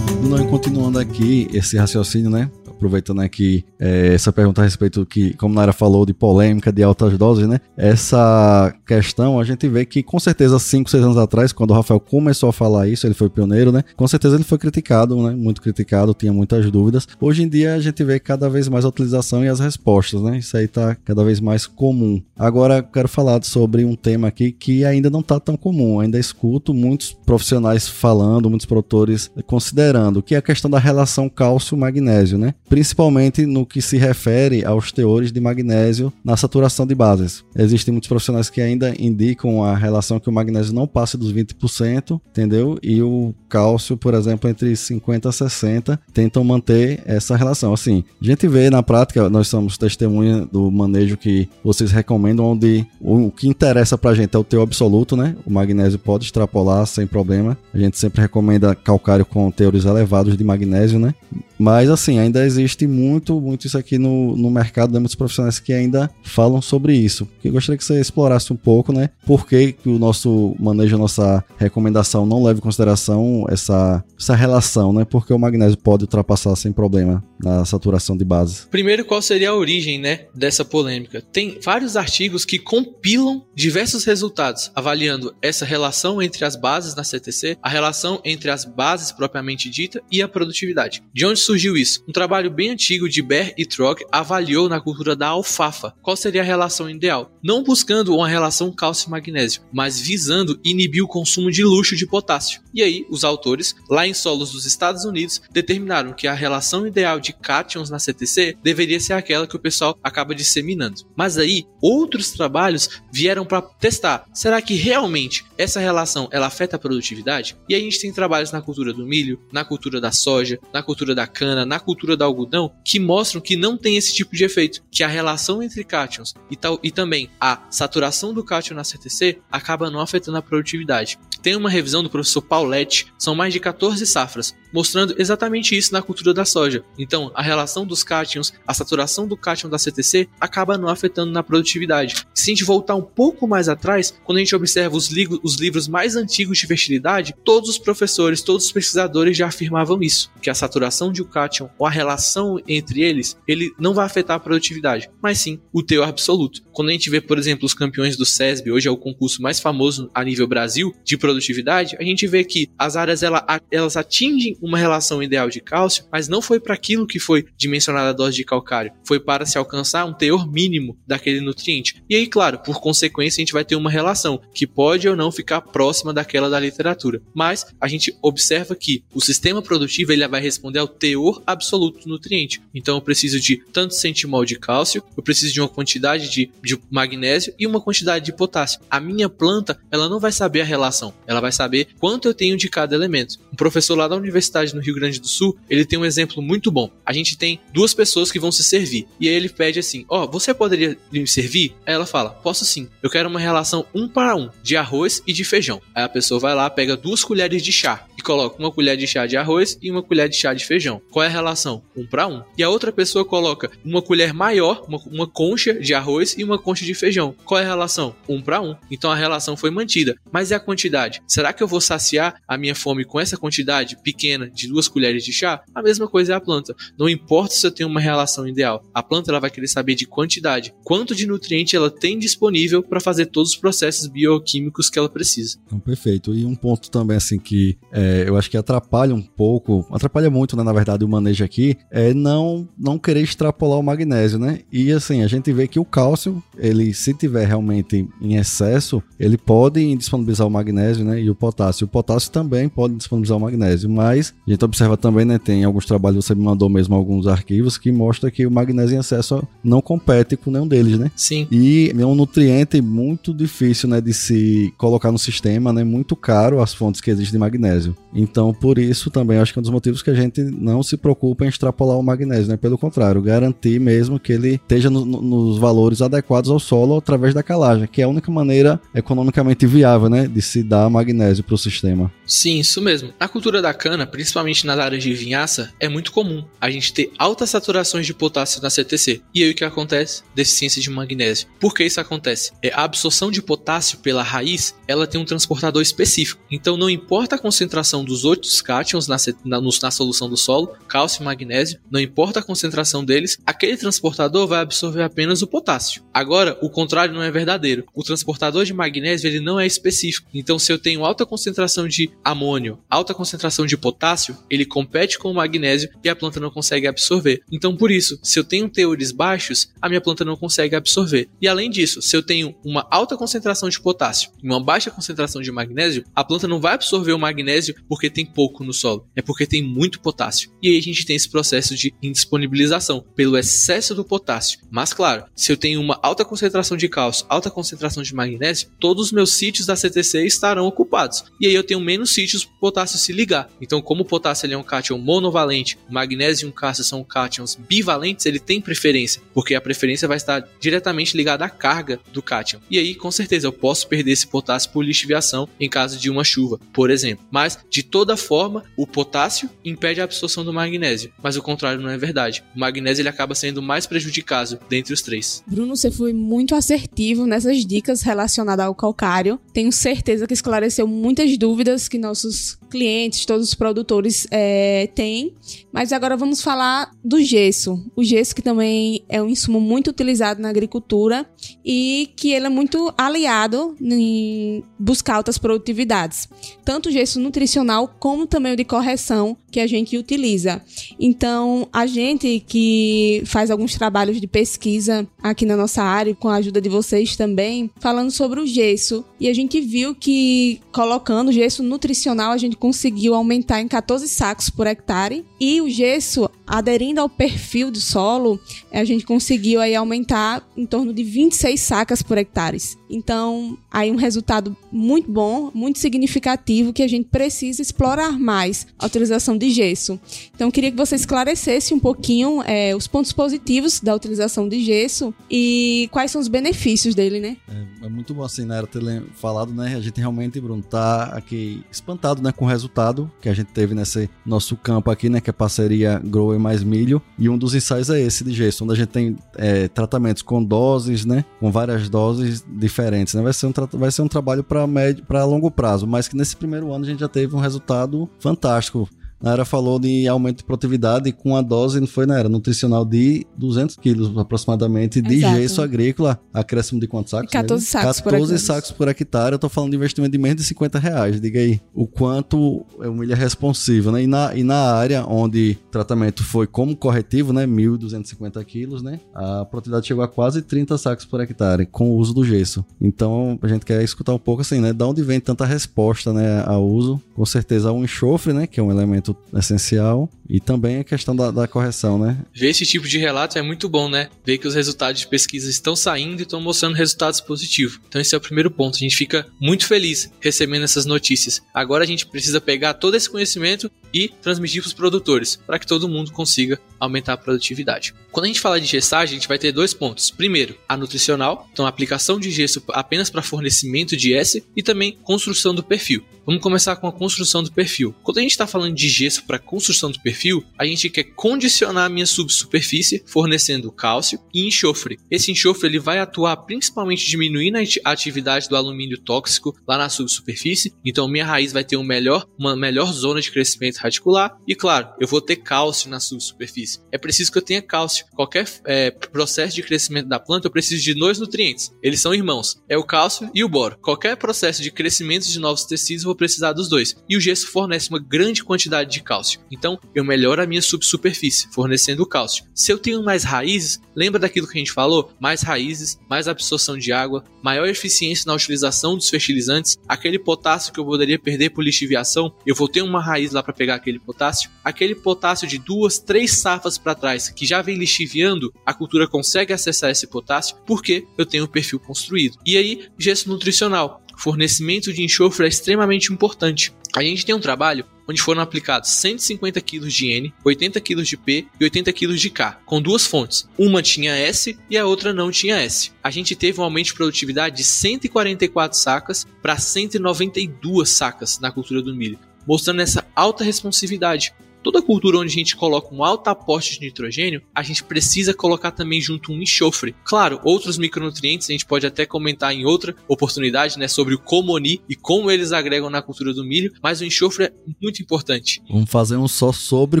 Continuando aqui esse raciocínio, né? Aproveitando aqui é, essa pergunta a respeito que, como Nara falou, de polêmica, de altas doses, né? Essa questão a gente vê que com certeza 5, 6 anos atrás, quando o Rafael começou a falar isso, ele foi pioneiro, né? Com certeza ele foi criticado, né? Muito criticado, tinha muitas dúvidas. Hoje em dia a gente vê cada vez mais a utilização e as respostas, né? Isso aí tá cada vez mais comum. Agora quero falar sobre um tema aqui que ainda não tá tão comum. Ainda escuto muitos profissionais falando, muitos produtores considerando, que é a questão da relação cálcio-magnésio, né? Principalmente no que se refere aos teores de magnésio na saturação de bases. Existem muitos profissionais que ainda indicam a relação que o magnésio não passe dos 20%, entendeu? E o cálcio, por exemplo, entre 50 a 60, tentam manter essa relação. Assim, a gente vê na prática, nós somos testemunha do manejo que vocês recomendam, onde o que interessa pra gente é o teor absoluto, né? O magnésio pode extrapolar sem problema. A gente sempre recomenda calcário com teores elevados de magnésio, né? Mas assim, ainda existe muito, muito isso aqui no, no mercado, né? muitos profissionais que ainda falam sobre isso. Eu gostaria que você explorasse um pouco, né? Por que, que o nosso manejo, a nossa recomendação não leva em consideração essa, essa relação, né? Porque o magnésio pode ultrapassar sem problema na saturação de base. Primeiro, qual seria a origem, né, dessa polêmica? Tem vários artigos que compilam diversos resultados, avaliando essa relação entre as bases na CTC, a relação entre as bases propriamente dita e a produtividade. De onde surgiu isso? Um trabalho bem antigo de Bear e Trog avaliou na cultura da alfafa qual seria a relação ideal, não buscando uma relação cálcio-magnésio, mas visando inibir o consumo de luxo de potássio. E aí, os autores, lá em solos dos Estados Unidos, determinaram que a relação ideal de cátions na CTC deveria ser aquela que o pessoal acaba disseminando. Mas aí, outros trabalhos vieram para testar. Será que realmente essa relação ela afeta a produtividade? E aí a gente tem trabalhos na cultura do milho, na cultura da soja, na cultura da cana, na cultura do algodão, que mostram que não tem esse tipo de efeito, que a relação entre cátions e, tal, e também a saturação do cátion na CTC acaba não afetando a produtividade. Tem uma revisão do professor Pauletti, são mais de 14 safras, mostrando exatamente isso na cultura da soja. Então, a relação dos cátions, a saturação do cátion da CTC acaba não afetando na produtividade. Se a gente voltar um pouco mais atrás, quando a gente observa os, li os livros mais antigos de fertilidade, todos os professores, todos os pesquisadores já afirmavam isso, que a saturação de um cátion ou a relação entre eles, ele não vai afetar a produtividade, mas sim o teor absoluto. Quando a gente vê, por exemplo, os campeões do SESB, hoje é o concurso mais famoso a nível Brasil de produtividade, a gente vê que as áreas ela, elas atingem uma relação ideal de cálcio, mas não foi para aquilo que foi dimensionada a dose de calcário, foi para se alcançar um teor mínimo daquele nutriente. E aí, claro, por consequência, a gente vai ter uma relação que pode ou não ficar próxima daquela da literatura. Mas a gente observa que o sistema produtivo ele vai responder ao teor absoluto do nutriente. Então eu preciso de tanto centimol de cálcio, eu preciso de uma quantidade de, de magnésio e uma quantidade de potássio. A minha planta, ela não vai saber a relação, ela vai saber quanto eu tenho de cada elemento. Um professor lá da universidade no Rio Grande do Sul, ele tem um exemplo muito bom. A gente tem duas pessoas que vão se servir e aí ele pede assim: "Ó, oh, você poderia me servir?" Aí ela fala: "Posso sim. Eu quero uma relação um para um de arroz e de feijão." Aí a pessoa vai lá, pega duas colheres de chá e coloca uma colher de chá de arroz e uma colher de chá de feijão. Qual é a relação? Um para um. E a outra pessoa coloca uma colher maior, uma, uma concha de arroz e uma concha de feijão. Qual é a relação? Um para um. Então a relação foi mantida. Mas e a quantidade? Será que eu vou saciar a minha fome com essa quantidade pequena de duas colheres de chá? A mesma coisa é a planta. Não importa se eu tenho uma relação ideal. A planta ela vai querer saber de quantidade, quanto de nutriente ela tem disponível para fazer todos os processos bioquímicos que ela precisa. Então, perfeito. E um ponto também assim que é, eu acho que atrapalha um pouco, atrapalha muito, né, na verdade, o manejo aqui, é não não querer extrapolar o magnésio, né? E assim, a gente vê que o cálcio, ele se tiver realmente em excesso, ele pode disponibilizar o magnésio, né, e o potássio. O potássio também pode disponibilizar o magnésio, mas a gente observa também, né, tem alguns trabalhos, você me mandou mesmo alguns arquivos que mostra que o magnésio em excesso não compete com nenhum deles, né? Sim. E é um nutriente muito difícil, né, de se colocar no sistema, né, muito caro as fontes que existem de magnésio. Então, por isso também acho que é um dos motivos que a gente não se preocupa em extrapolar o magnésio, né? Pelo contrário, garantir mesmo que ele esteja no, no, nos valores adequados ao solo através da calagem, que é a única maneira economicamente viável, né, de se dar magnésio para o sistema. Sim, isso mesmo. Na cultura da cana, principalmente nas áreas de vinhaça, é muito comum a gente ter altas saturações de potássio na CTC. E aí o que acontece? Deficiência de magnésio. Por que isso acontece? É a absorção de potássio pela raiz, ela tem um transportador específico. Então não importa a concentração dos outros cátions na, na, na solução do solo, cálcio e magnésio, não importa a concentração deles, aquele transportador vai absorver apenas o potássio. Agora, o contrário não é verdadeiro. O transportador de magnésio ele não é específico. Então, se eu tenho alta concentração de amônio, alta concentração de potássio, ele compete com o magnésio e a planta não consegue absorver. Então, por isso, se eu tenho teores baixos, a minha planta não consegue absorver. E além disso, se eu tenho uma alta concentração de potássio e uma baixa concentração de magnésio, a planta não vai absorver o magnésio porque tem pouco no solo, é porque tem muito potássio. E aí a gente tem esse processo de indisponibilização pelo excesso do potássio. Mas claro, se eu tenho uma alta concentração de cálcio, alta concentração de magnésio, todos os meus sítios da CTC estarão ocupados. E aí eu tenho menos sítios para o potássio se ligar. Então, como o potássio é um cátion monovalente, magnésio e o cálcio são cátions bivalentes, ele tem preferência, porque a preferência vai estar diretamente ligada à carga do cátion. E aí, com certeza, eu posso perder esse potássio por lixiviação em caso de uma chuva, por exemplo. Mas, de toda forma, o potássio impede a absorção do magnésio, mas o contrário não é verdade. O magnésio ele acaba sendo mais prejudicado dentre os três. Bruno, você foi muito assertivo nessas dicas relacionadas ao calcário. Tenho certeza que esclareceu muitas dúvidas que nossos clientes, todos os produtores é, têm. Mas agora vamos falar do gesso. O gesso que também é um insumo muito utilizado na agricultura e que ele é muito aliado em buscar altas produtividades. Tanto o gesso nutricional como também o de correção que a gente utiliza. Então, a gente que faz alguns trabalhos de pesquisa aqui na nossa área, com a ajuda de vocês também, falando sobre o gesso, e a gente viu que colocando gesso nutricional, a gente conseguiu aumentar em 14 sacos por hectare, e o gesso aderindo ao perfil do solo, a gente conseguiu aí aumentar em torno de 26 sacas por hectare. Então, aí um resultado muito bom, muito significativo que a gente precisa explorar mais a utilização de gesso. Então, queria que você esclarecesse um pouquinho é, os pontos positivos da utilização de gesso e quais são os benefícios dele, né? É, é muito bom assim, né, ter falado, né? A gente realmente, Bruno, tá aqui espantado, né, com o resultado que a gente teve nesse nosso campo aqui, né, que é parceria Grower mais milho. E um dos ensaios é esse de gesso, onde a gente tem é, tratamentos com doses, né? Com várias doses diferentes. Né? Vai, ser um vai ser um trabalho para longo prazo, mas que nesse primeiro ano a gente já teve um resultado fantástico Naira falou de aumento de produtividade com a dose, foi, Naira? Nutricional de 200 quilos aproximadamente de Exato. gesso agrícola. Acréscimo de quantos sacos? 14 mesmo? sacos por 14 hectare. sacos por hectare. Eu tô falando de investimento de menos de 50 reais. Diga aí o quanto é um milho responsivo, né? E na, e na área onde o tratamento foi como corretivo, né? 1.250 quilos, né? A produtividade chegou a quase 30 sacos por hectare com o uso do gesso. Então a gente quer escutar um pouco assim, né? Da onde vem tanta resposta, né? Ao uso. Com certeza o enxofre, né? Que é um elemento essencial. E também a questão da, da correção, né? Ver esse tipo de relato é muito bom, né? Ver que os resultados de pesquisa estão saindo e estão mostrando resultados positivos. Então esse é o primeiro ponto. A gente fica muito feliz recebendo essas notícias. Agora a gente precisa pegar todo esse conhecimento e transmitir para os produtores, para que todo mundo consiga aumentar a produtividade. Quando a gente fala de gessagem, a gente vai ter dois pontos. Primeiro, a nutricional, então a aplicação de gesso apenas para fornecimento de S e também construção do perfil. Vamos começar com a construção do perfil. Quando a gente está falando de gesso para construção do perfil, a gente quer condicionar a minha subsuperfície fornecendo cálcio e enxofre. Esse enxofre ele vai atuar principalmente diminuindo a atividade do alumínio tóxico lá na subsuperfície. Então minha raiz vai ter um melhor, uma melhor zona de crescimento radicular e claro, eu vou ter cálcio na subsuperfície. É preciso que eu tenha cálcio. Qualquer é, processo de crescimento da planta eu preciso de dois nutrientes. Eles são irmãos. É o cálcio e o boro. Qualquer processo de crescimento de novos tecidos eu vou precisar dos dois. E o gesso fornece uma grande quantidade de cálcio. Então eu melhoro a minha subsuperfície, fornecendo cálcio. Se eu tenho mais raízes, lembra daquilo que a gente falou? Mais raízes, mais absorção de água, maior eficiência na utilização dos fertilizantes, aquele potássio que eu poderia perder por lixiviação, eu vou ter uma raiz lá para pegar aquele potássio. Aquele potássio de duas, três safras para trás que já vem lixiviando, a cultura consegue acessar esse potássio porque eu tenho um perfil construído. E aí, gesso nutricional. Fornecimento de enxofre é extremamente importante. A gente tem um trabalho onde foram aplicados 150 kg de N, 80 kg de P e 80 kg de K, com duas fontes. Uma tinha S e a outra não tinha S. A gente teve um aumento de produtividade de 144 sacas para 192 sacas na cultura do milho, mostrando essa alta responsividade. Toda cultura onde a gente coloca um alto aporte de nitrogênio, a gente precisa colocar também junto um enxofre. Claro, outros micronutrientes a gente pode até comentar em outra oportunidade, né, sobre o comoni e como eles agregam na cultura do milho, mas o enxofre é muito importante. Vamos fazer um só sobre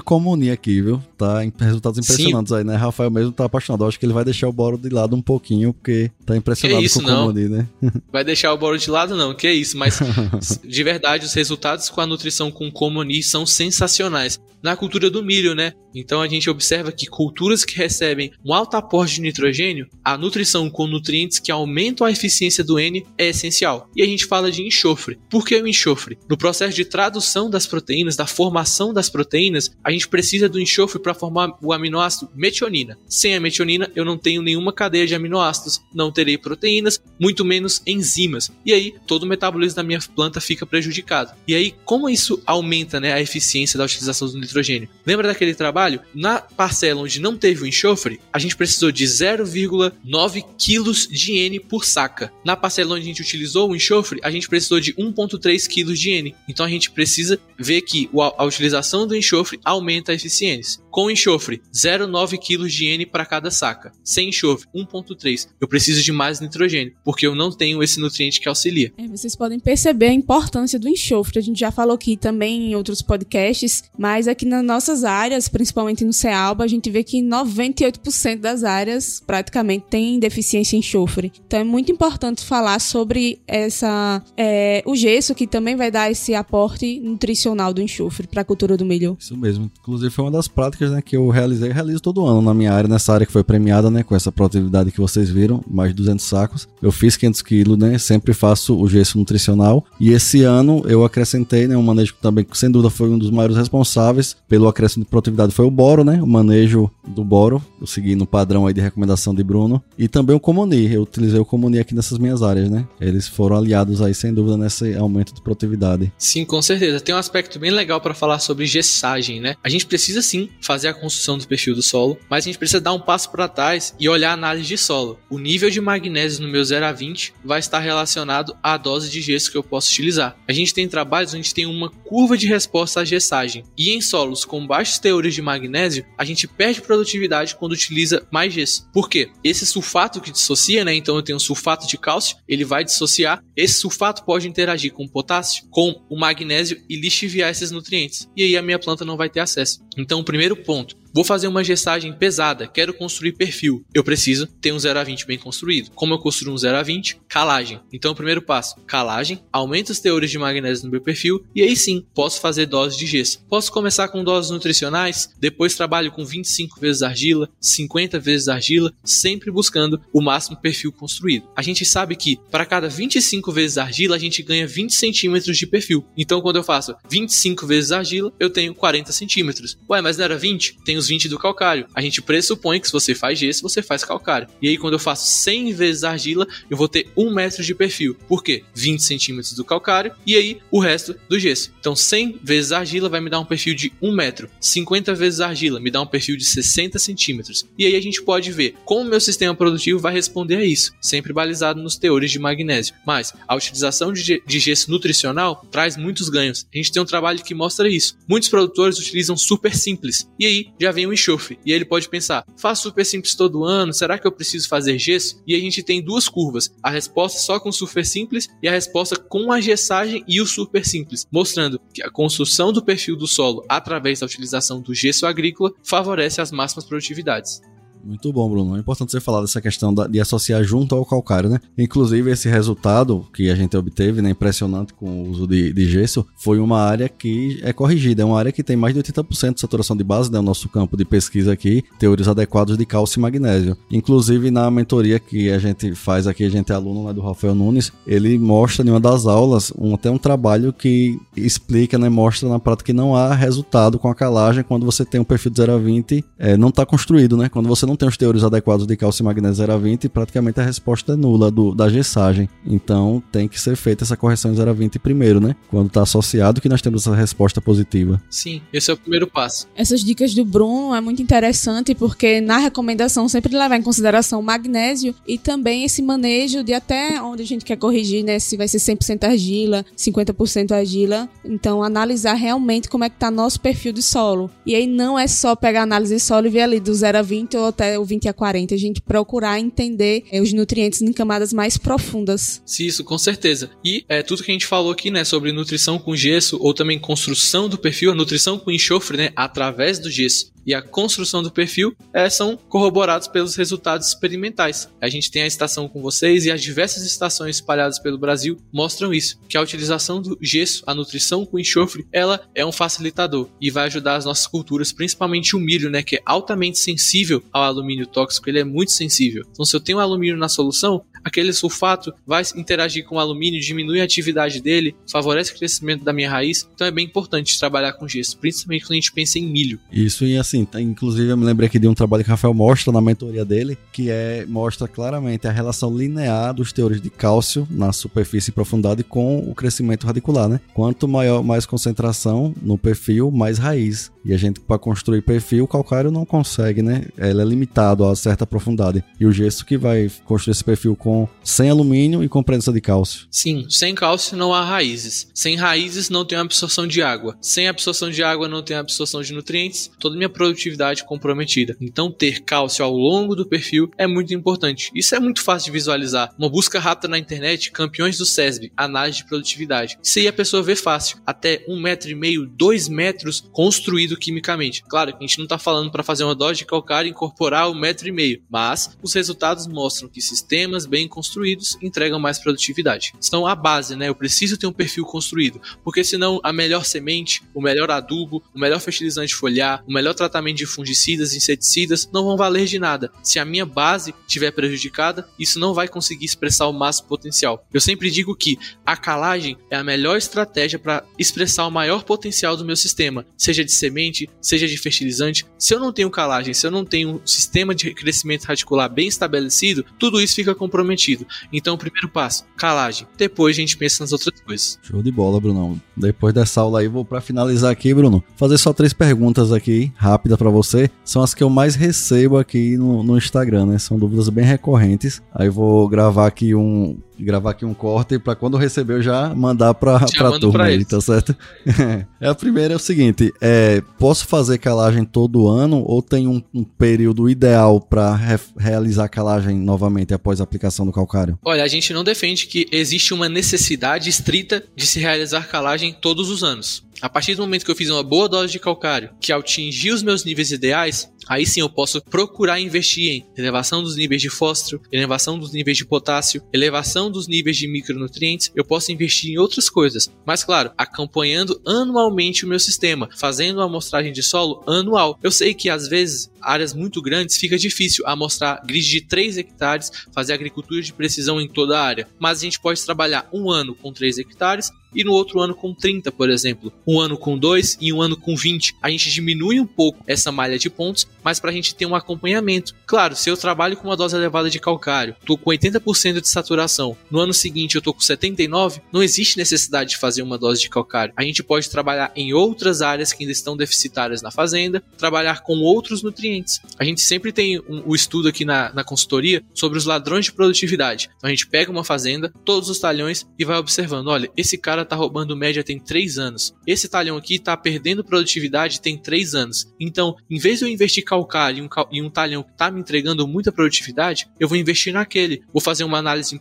comunia aqui, viu? Tá em resultados impressionantes aí, né? Rafael mesmo tá apaixonado. Eu acho que ele vai deixar o boro de lado um pouquinho, porque tá impressionado Que isso, com o não. comuni, né? Vai deixar o boro de lado não, que é isso, mas de verdade os resultados com a nutrição com comoni são sensacionais. Na cultura do milho, né? Então a gente observa que culturas que recebem um alto aporte de nitrogênio, a nutrição com nutrientes que aumentam a eficiência do N é essencial. E a gente fala de enxofre. Por que o enxofre? No processo de tradução das proteínas, da formação das proteínas, a gente precisa do enxofre para formar o aminoácido metionina. Sem a metionina, eu não tenho nenhuma cadeia de aminoácidos, não terei proteínas, muito menos enzimas. E aí, todo o metabolismo da minha planta fica prejudicado. E aí, como isso aumenta né, a eficiência da utilização do nitrogênio? Lembra daquele trabalho? Na parcela onde não teve o enxofre, a gente precisou de 0,9 quilos de N por saca. Na parcela onde a gente utilizou o enxofre, a gente precisou de 1,3 quilos de N. Então a gente precisa ver que a utilização do enxofre aumenta a eficiência. Com enxofre, 0,9 kg de N para cada saca. Sem enxofre, 1,3. Eu preciso de mais nitrogênio, porque eu não tenho esse nutriente que auxilia. É, vocês podem perceber a importância do enxofre. A gente já falou aqui também em outros podcasts, mas aqui nas nossas áreas, principalmente no CEALBA, a gente vê que 98% das áreas praticamente tem deficiência em enxofre. Então é muito importante falar sobre essa é, o gesso que também vai dar esse aporte nutricional do enxofre para a cultura do milho. Isso mesmo. Inclusive foi uma das práticas né, que eu realizei realizo todo ano na minha área, nessa área que foi premiada, né? Com essa produtividade que vocês viram, mais de 200 sacos. Eu fiz 500 quilos, né? Sempre faço o gesso nutricional. E esse ano eu acrescentei, né? Um manejo que também, sem dúvida, foi um dos maiores responsáveis pelo acréscimo de produtividade. Foi o boro, né? O manejo do boro. Eu segui no padrão aí de recomendação de Bruno. E também o Comuni. Eu utilizei o Comuni aqui nessas minhas áreas, né? Eles foram aliados aí, sem dúvida, nesse aumento de produtividade. Sim, com certeza. Tem um aspecto bem legal para falar sobre gessagem, né? A gente precisa sim fazer a construção do perfil do solo, mas a gente precisa dar um passo para trás e olhar a análise de solo. O nível de magnésio no meu 0 a 20 vai estar relacionado à dose de gesso que eu posso utilizar. A gente tem trabalhos onde tem uma curva de resposta à gessagem. E em solos solos com baixos teores de magnésio, a gente perde produtividade quando utiliza mais gesso. Por quê? Esse sulfato que dissocia, né? Então eu tenho sulfato de cálcio, ele vai dissociar. Esse sulfato pode interagir com o potássio, com o magnésio e lixiviar esses nutrientes. E aí a minha planta não vai ter acesso. Então, o primeiro ponto, Vou fazer uma gestagem pesada, quero construir perfil. Eu preciso ter um 0 a 20 bem construído. Como eu construo um 0 a 20? Calagem. Então, o primeiro passo, calagem, aumenta os teores de magnésio no meu perfil e aí sim, posso fazer doses de gesso. Posso começar com doses nutricionais, depois trabalho com 25 vezes argila, 50 vezes argila, sempre buscando o máximo perfil construído. A gente sabe que para cada 25 vezes argila, a gente ganha 20 centímetros de perfil. Então, quando eu faço 25 vezes argila, eu tenho 40 centímetros. Ué, mas não era 20? Tenho os 20 do calcário. A gente pressupõe que se você faz gesso, você faz calcário. E aí, quando eu faço 100 vezes argila, eu vou ter 1 metro de perfil. Por quê? 20 centímetros do calcário e aí o resto do gesso. Então, 100 vezes argila vai me dar um perfil de 1 metro. 50 vezes argila me dá um perfil de 60 centímetros. E aí a gente pode ver como o meu sistema produtivo vai responder a isso, sempre balizado nos teores de magnésio. Mas a utilização de gesso nutricional traz muitos ganhos. A gente tem um trabalho que mostra isso. Muitos produtores utilizam super simples. E aí já vem o enxofre. E aí ele pode pensar: faço super simples todo ano, será que eu preciso fazer gesso? E a gente tem duas curvas: a resposta só com super simples e a resposta com a gessagem e o super simples, mostrando que a construção do perfil do solo através da utilização do gesso agrícola favorece as máximas produtividades. Muito bom, Bruno. É importante você falar dessa questão de associar junto ao calcário, né? Inclusive, esse resultado que a gente obteve, né, impressionante com o uso de, de gesso, foi uma área que é corrigida. É uma área que tem mais de 80% de saturação de base, né? O nosso campo de pesquisa aqui, teores adequados de cálcio e magnésio. Inclusive, na mentoria que a gente faz aqui, a gente é aluno né, do Rafael Nunes, ele mostra em uma das aulas um, até um trabalho que explica, né, mostra na prática que não há resultado com a calagem quando você tem um perfil de 0 a 20, é, não está construído, né? Quando você não não tem os teores adequados de cálcio e magnésio 0 a 20, praticamente a resposta é nula do, da gessagem. Então tem que ser feita essa correção em 0 a 20 primeiro, né? Quando está associado que nós temos essa resposta positiva. Sim, esse é o primeiro passo. Essas dicas do Bruno é muito interessante porque na recomendação sempre levar em consideração o magnésio e também esse manejo de até onde a gente quer corrigir, né? Se vai ser 100% argila, 50% argila. Então analisar realmente como é que está nosso perfil de solo. E aí não é só pegar a análise de solo e ver ali do 0 a 20 ou até até o 20 a 40, a gente procurar entender é, os nutrientes em camadas mais profundas. Sim, isso, com certeza. E é tudo que a gente falou aqui, né, sobre nutrição com gesso ou também construção do perfil, a nutrição com enxofre, né, através do gesso e a construção do perfil é, são corroborados pelos resultados experimentais. A gente tem a estação com vocês e as diversas estações espalhadas pelo Brasil mostram isso, que a utilização do gesso, a nutrição com enxofre, ela é um facilitador e vai ajudar as nossas culturas, principalmente o milho, né, que é altamente sensível ao alumínio tóxico, ele é muito sensível. Então, se eu tenho alumínio na solução, aquele sulfato vai interagir com o alumínio, diminui a atividade dele, favorece o crescimento da minha raiz. Então, é bem importante trabalhar com gesso, principalmente quando a gente pensa em milho. Isso, e assim, inclusive eu me lembrei aqui de um trabalho que o Rafael mostra na mentoria dele, que é mostra claramente a relação linear dos teores de cálcio na superfície e profundidade com o crescimento radicular, né? Quanto maior, mais concentração no perfil, mais raiz. E a gente, para construir perfil, o calcário não consegue, né? Ele é limitado a certa profundidade. E o gesso que vai construir esse perfil com sem alumínio e com presença de cálcio. Sim, sem cálcio não há raízes. Sem raízes não tem absorção de água. Sem absorção de água não tem absorção de nutrientes. Toda minha produtividade comprometida. Então, ter cálcio ao longo do perfil é muito importante. Isso é muito fácil de visualizar. Uma busca rápida na internet, campeões do SESB, análise de produtividade. Isso aí a pessoa vê fácil. Até um metro e meio, dois metros construído quimicamente. Claro que a gente não está falando para fazer uma dose de calcário e incorporar um metro e meio, mas os resultados mostram que sistemas bem construídos entregam mais produtividade. São a base, né? Eu preciso ter um perfil construído, porque senão a melhor semente, o melhor adubo, o melhor fertilizante foliar, o melhor tratamento de fungicidas, inseticidas não vão valer de nada. Se a minha base estiver prejudicada, isso não vai conseguir expressar o máximo potencial. Eu sempre digo que a calagem é a melhor estratégia para expressar o maior potencial do meu sistema, seja de semente, seja de fertilizante, se eu não tenho calagem, se eu não tenho um sistema de crescimento radicular bem estabelecido, tudo isso fica comprometido comprometido. Então, o primeiro passo, calagem. Depois a gente pensa nas outras coisas. Show de bola, Brunão. Depois dessa aula aí, vou para finalizar aqui, Bruno, fazer só três perguntas aqui, rápida para você. São as que eu mais recebo aqui no, no Instagram, né? São dúvidas bem recorrentes. Aí vou gravar aqui um, gravar aqui um corte para quando receber eu já mandar para a turma pra aí, tá certo? é a primeira é o seguinte, é, posso fazer calagem todo ano ou tem um, um período ideal para re realizar calagem novamente após a aplicação do calcário? Olha, a gente não defende que existe uma necessidade estrita de se realizar calagem todos os anos. A partir do momento que eu fiz uma boa dose de calcário, que atingir os meus níveis ideais, aí sim eu posso procurar investir em elevação dos níveis de fósforo, elevação dos níveis de potássio, elevação dos níveis de micronutrientes, eu posso investir em outras coisas. Mas claro, acompanhando anualmente o meu sistema, fazendo uma amostragem de solo anual. Eu sei que às vezes áreas muito grandes fica difícil amostrar grid de 3 hectares, fazer agricultura de precisão em toda a área, mas a gente pode trabalhar um ano com 3 hectares e no outro ano com 30, por exemplo. Um ano com 2 e um ano com 20. A gente diminui um pouco essa malha de pontos, mas para a gente ter um acompanhamento. Claro, se eu trabalho com uma dose elevada de calcário, estou com 80% de saturação, no ano seguinte eu estou com 79, não existe necessidade de fazer uma dose de calcário. A gente pode trabalhar em outras áreas que ainda estão deficitárias na fazenda, trabalhar com outros nutrientes. A gente sempre tem um, um estudo aqui na, na consultoria sobre os ladrões de produtividade. Então a gente pega uma fazenda, todos os talhões e vai observando: olha, esse cara cara tá roubando média tem 3 anos. Esse talhão aqui tá perdendo produtividade tem 3 anos. Então, em vez de eu investir calcário em um, um talhão que tá me entregando muita produtividade, eu vou investir naquele. Vou fazer uma análise em,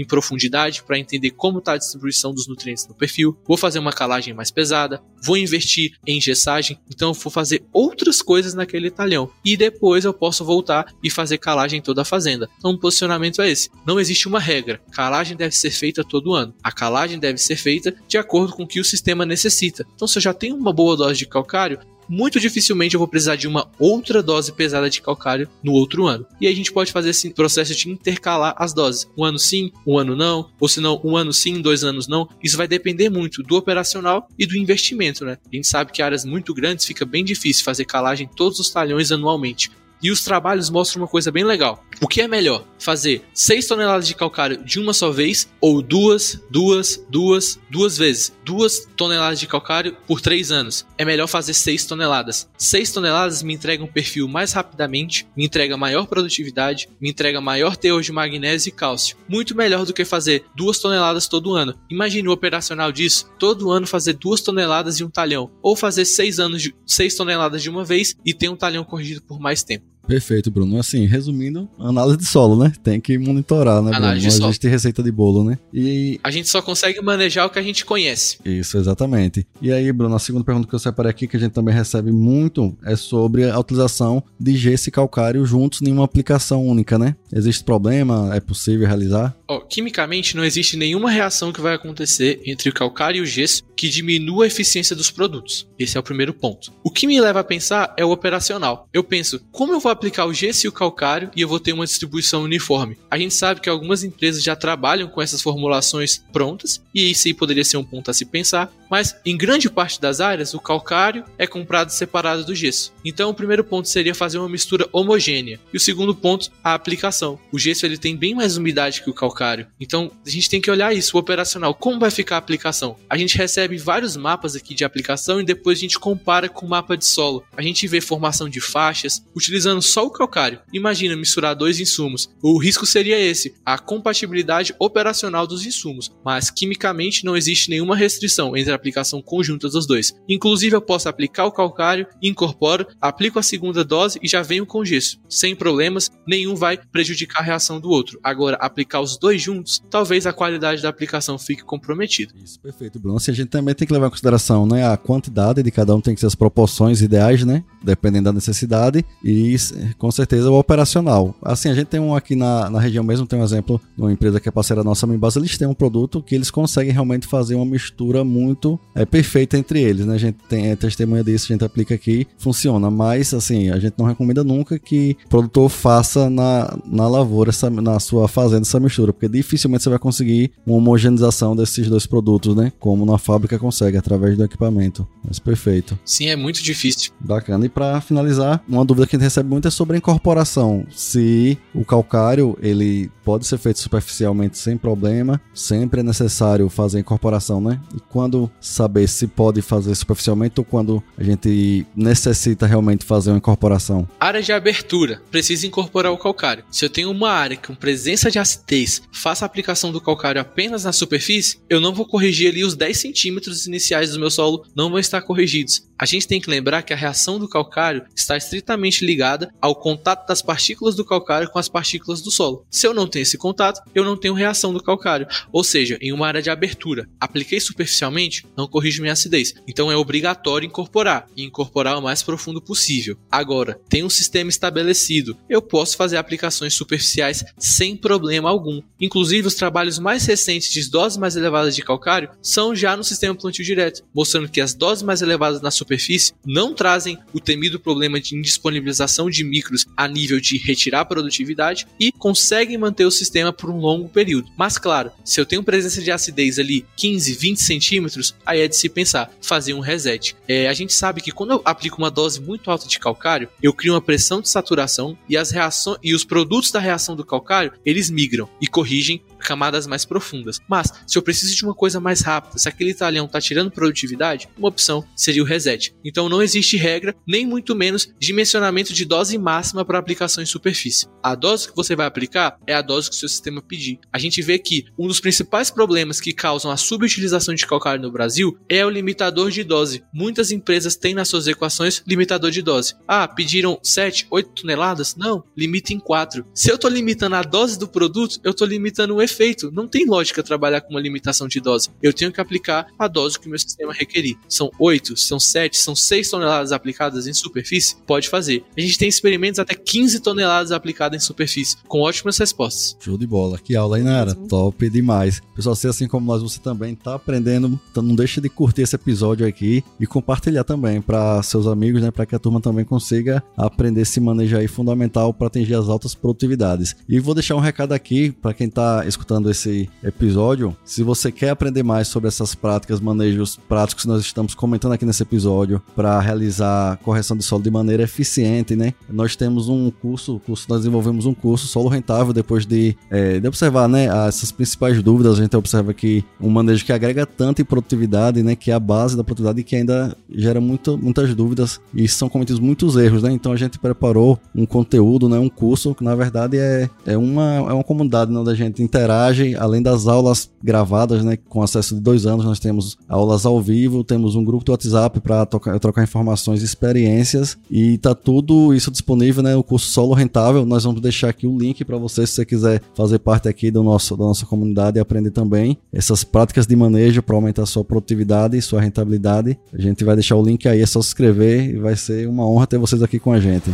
em profundidade para entender como tá a distribuição dos nutrientes no perfil. Vou fazer uma calagem mais pesada. Vou investir em gessagem. Então, eu vou fazer outras coisas naquele talhão. E depois eu posso voltar e fazer calagem em toda a fazenda. Então, o posicionamento é esse. Não existe uma regra. Calagem deve ser feita todo ano. A calagem deve ser feita de acordo com o que o sistema necessita. Então, se eu já tenho uma boa dose de calcário, muito dificilmente eu vou precisar de uma outra dose pesada de calcário no outro ano. E aí a gente pode fazer esse processo de intercalar as doses. Um ano sim, um ano não, ou se não, um ano sim, dois anos não. Isso vai depender muito do operacional e do investimento, né? A gente sabe que áreas muito grandes fica bem difícil fazer calagem todos os talhões anualmente. E os trabalhos mostram uma coisa bem legal. O que é melhor? Fazer 6 toneladas de calcário de uma só vez ou duas, duas, duas, duas vezes? Duas toneladas de calcário por 3 anos. É melhor fazer 6 toneladas. 6 toneladas me entrega um perfil mais rapidamente, me entrega maior produtividade, me entrega maior teor de magnésio e cálcio. Muito melhor do que fazer 2 toneladas todo ano. Imagine o operacional disso, todo ano fazer 2 toneladas e um talhão. Ou fazer 6 anos de 6 toneladas de uma vez e ter um talhão corrigido por mais tempo. Perfeito, Bruno. Assim, resumindo, análise de solo, né? Tem que monitorar, né, Bruno? Análise de solo. existe receita de bolo, né? E... A gente só consegue manejar o que a gente conhece. Isso, exatamente. E aí, Bruno, a segunda pergunta que eu separei aqui, que a gente também recebe muito, é sobre a utilização de gesso e calcário juntos em uma aplicação única, né? Existe problema? É possível realizar? Quimicamente, não existe nenhuma reação que vai acontecer entre o calcário e o gesso que diminua a eficiência dos produtos. Esse é o primeiro ponto. O que me leva a pensar é o operacional. Eu penso, como eu vou aplicar o gesso e o calcário e eu vou ter uma distribuição uniforme? A gente sabe que algumas empresas já trabalham com essas formulações prontas, e isso aí poderia ser um ponto a se pensar, mas em grande parte das áreas, o calcário é comprado separado do gesso. Então, o primeiro ponto seria fazer uma mistura homogênea. E o segundo ponto, a aplicação. O gesso ele tem bem mais umidade que o calcário. Então, a gente tem que olhar isso, o operacional. Como vai ficar a aplicação? A gente recebe vários mapas aqui de aplicação e depois a gente compara com o mapa de solo. A gente vê formação de faixas utilizando só o calcário. Imagina misturar dois insumos. O risco seria esse, a compatibilidade operacional dos insumos. Mas quimicamente não existe nenhuma restrição entre a aplicação conjunta dos dois. Inclusive, eu posso aplicar o calcário, incorporo, aplico a segunda dose e já venho com gesso. Sem problemas, nenhum vai prejudicar a reação do outro. Agora, aplicar os dois juntos, talvez a qualidade da aplicação fique comprometida. Isso, perfeito, Bruno. Assim, a gente também tem que levar em consideração né, a quantidade de cada um, tem que ser as proporções ideais, né? Dependendo da necessidade, e com certeza o operacional. Assim, a gente tem um aqui na, na região mesmo, tem um exemplo de uma empresa que é parceira nossa, a Mimbasa, eles têm um produto que eles conseguem realmente fazer uma mistura muito é perfeita entre eles, né? A gente tem é, testemunha disso, a gente aplica aqui, funciona. Mas, assim, a gente não recomenda nunca que o produtor faça na, na lavoura, essa, na sua fazenda, essa mistura, porque dificilmente você vai conseguir uma homogeneização desses dois produtos, né? Como na fábrica consegue, através do equipamento. Mas perfeito. Sim, é muito difícil. Bacana. E para finalizar, uma dúvida que a gente recebe muito é sobre a incorporação. Se o calcário, ele pode ser feito superficialmente sem problema, sempre é necessário fazer a incorporação, né? E quando saber se pode fazer superficialmente ou quando a gente necessita realmente fazer uma incorporação? Área de abertura. Precisa incorporar o calcário. Se eu tenho uma área com presença de acidez, faço a aplicação do calcário apenas na superfície, eu não vou corrigir ali os 10 centímetros iniciais do meu solo, não vão estar corrigidos. A gente tem que lembrar que a reação do calcário está estritamente ligada ao contato das partículas do calcário com as partículas do solo. Se eu não tenho esse contato, eu não tenho reação do calcário. Ou seja, em uma área de abertura, apliquei superficialmente, não corrijo minha acidez. Então é obrigatório incorporar e incorporar o mais profundo possível. Agora, tem um sistema estabelecido. Eu posso fazer aplicações superficiais sem problema algum. Inclusive, os trabalhos mais recentes de doses mais elevadas de calcário são já no sistema plantio direto, mostrando que as doses mais elevadas na superfície superfície não trazem o temido problema de indisponibilização de micros a nível de retirar produtividade e conseguem manter o sistema por um longo período. Mas claro, se eu tenho presença de acidez ali 15, 20 centímetros, aí é de se pensar, fazer um reset. É, a gente sabe que quando eu aplico uma dose muito alta de calcário, eu crio uma pressão de saturação e as reações e os produtos da reação do calcário, eles migram e corrigem camadas mais profundas. Mas, se eu preciso de uma coisa mais rápida, se aquele talhão está tirando produtividade, uma opção seria o reset. Então não existe regra, nem muito menos dimensionamento de dose máxima para aplicação em superfície. A dose que você vai aplicar é a dose que o seu sistema pedir. A gente vê que um dos principais problemas que causam a subutilização de calcário no Brasil é o limitador de dose. Muitas empresas têm nas suas equações limitador de dose. Ah, pediram 7, 8 toneladas? Não, limita em 4. Se eu estou limitando a dose do produto, eu estou limitando o efeito. Não tem lógica trabalhar com uma limitação de dose. Eu tenho que aplicar a dose que o meu sistema requerir. São 8, são 7, são 6 toneladas aplicadas em superfície? Pode fazer. A gente tem experimentos até 15 toneladas aplicadas em superfície, com ótimas respostas. Show de bola. Que aula, hein, Nara? Top demais. Pessoal, se assim como nós, você também está aprendendo, então não deixe de curtir esse episódio aqui e compartilhar também para seus amigos, né, para que a turma também consiga aprender esse manejo aí fundamental para atingir as altas produtividades. E vou deixar um recado aqui para quem está escutando escutando esse episódio, se você quer aprender mais sobre essas práticas, manejos práticos que nós estamos comentando aqui nesse episódio para realizar correção de solo de maneira eficiente, né? Nós temos um curso, curso nós desenvolvemos um curso solo rentável depois de, é, de observar, né, essas principais dúvidas. A gente observa que um manejo que agrega tanto em produtividade, né, que é a base da produtividade e que ainda gera muito, muitas dúvidas e são cometidos muitos erros, né? Então a gente preparou um conteúdo, né, um curso que na verdade é, é uma é uma comunidade né, onde a gente interage, além das aulas gravadas, né, com acesso de dois anos, nós temos aulas ao vivo, temos um grupo do WhatsApp para trocar, trocar informações experiências e tá tudo isso disponível, né, o curso Solo Rentável. Nós vamos deixar aqui o link para você se você quiser fazer parte aqui do nosso, da nossa comunidade e aprender também essas práticas de manejo para aumentar sua produtividade e sua rentabilidade. A gente vai deixar o link aí, é só se inscrever e vai ser uma honra ter vocês aqui com a gente.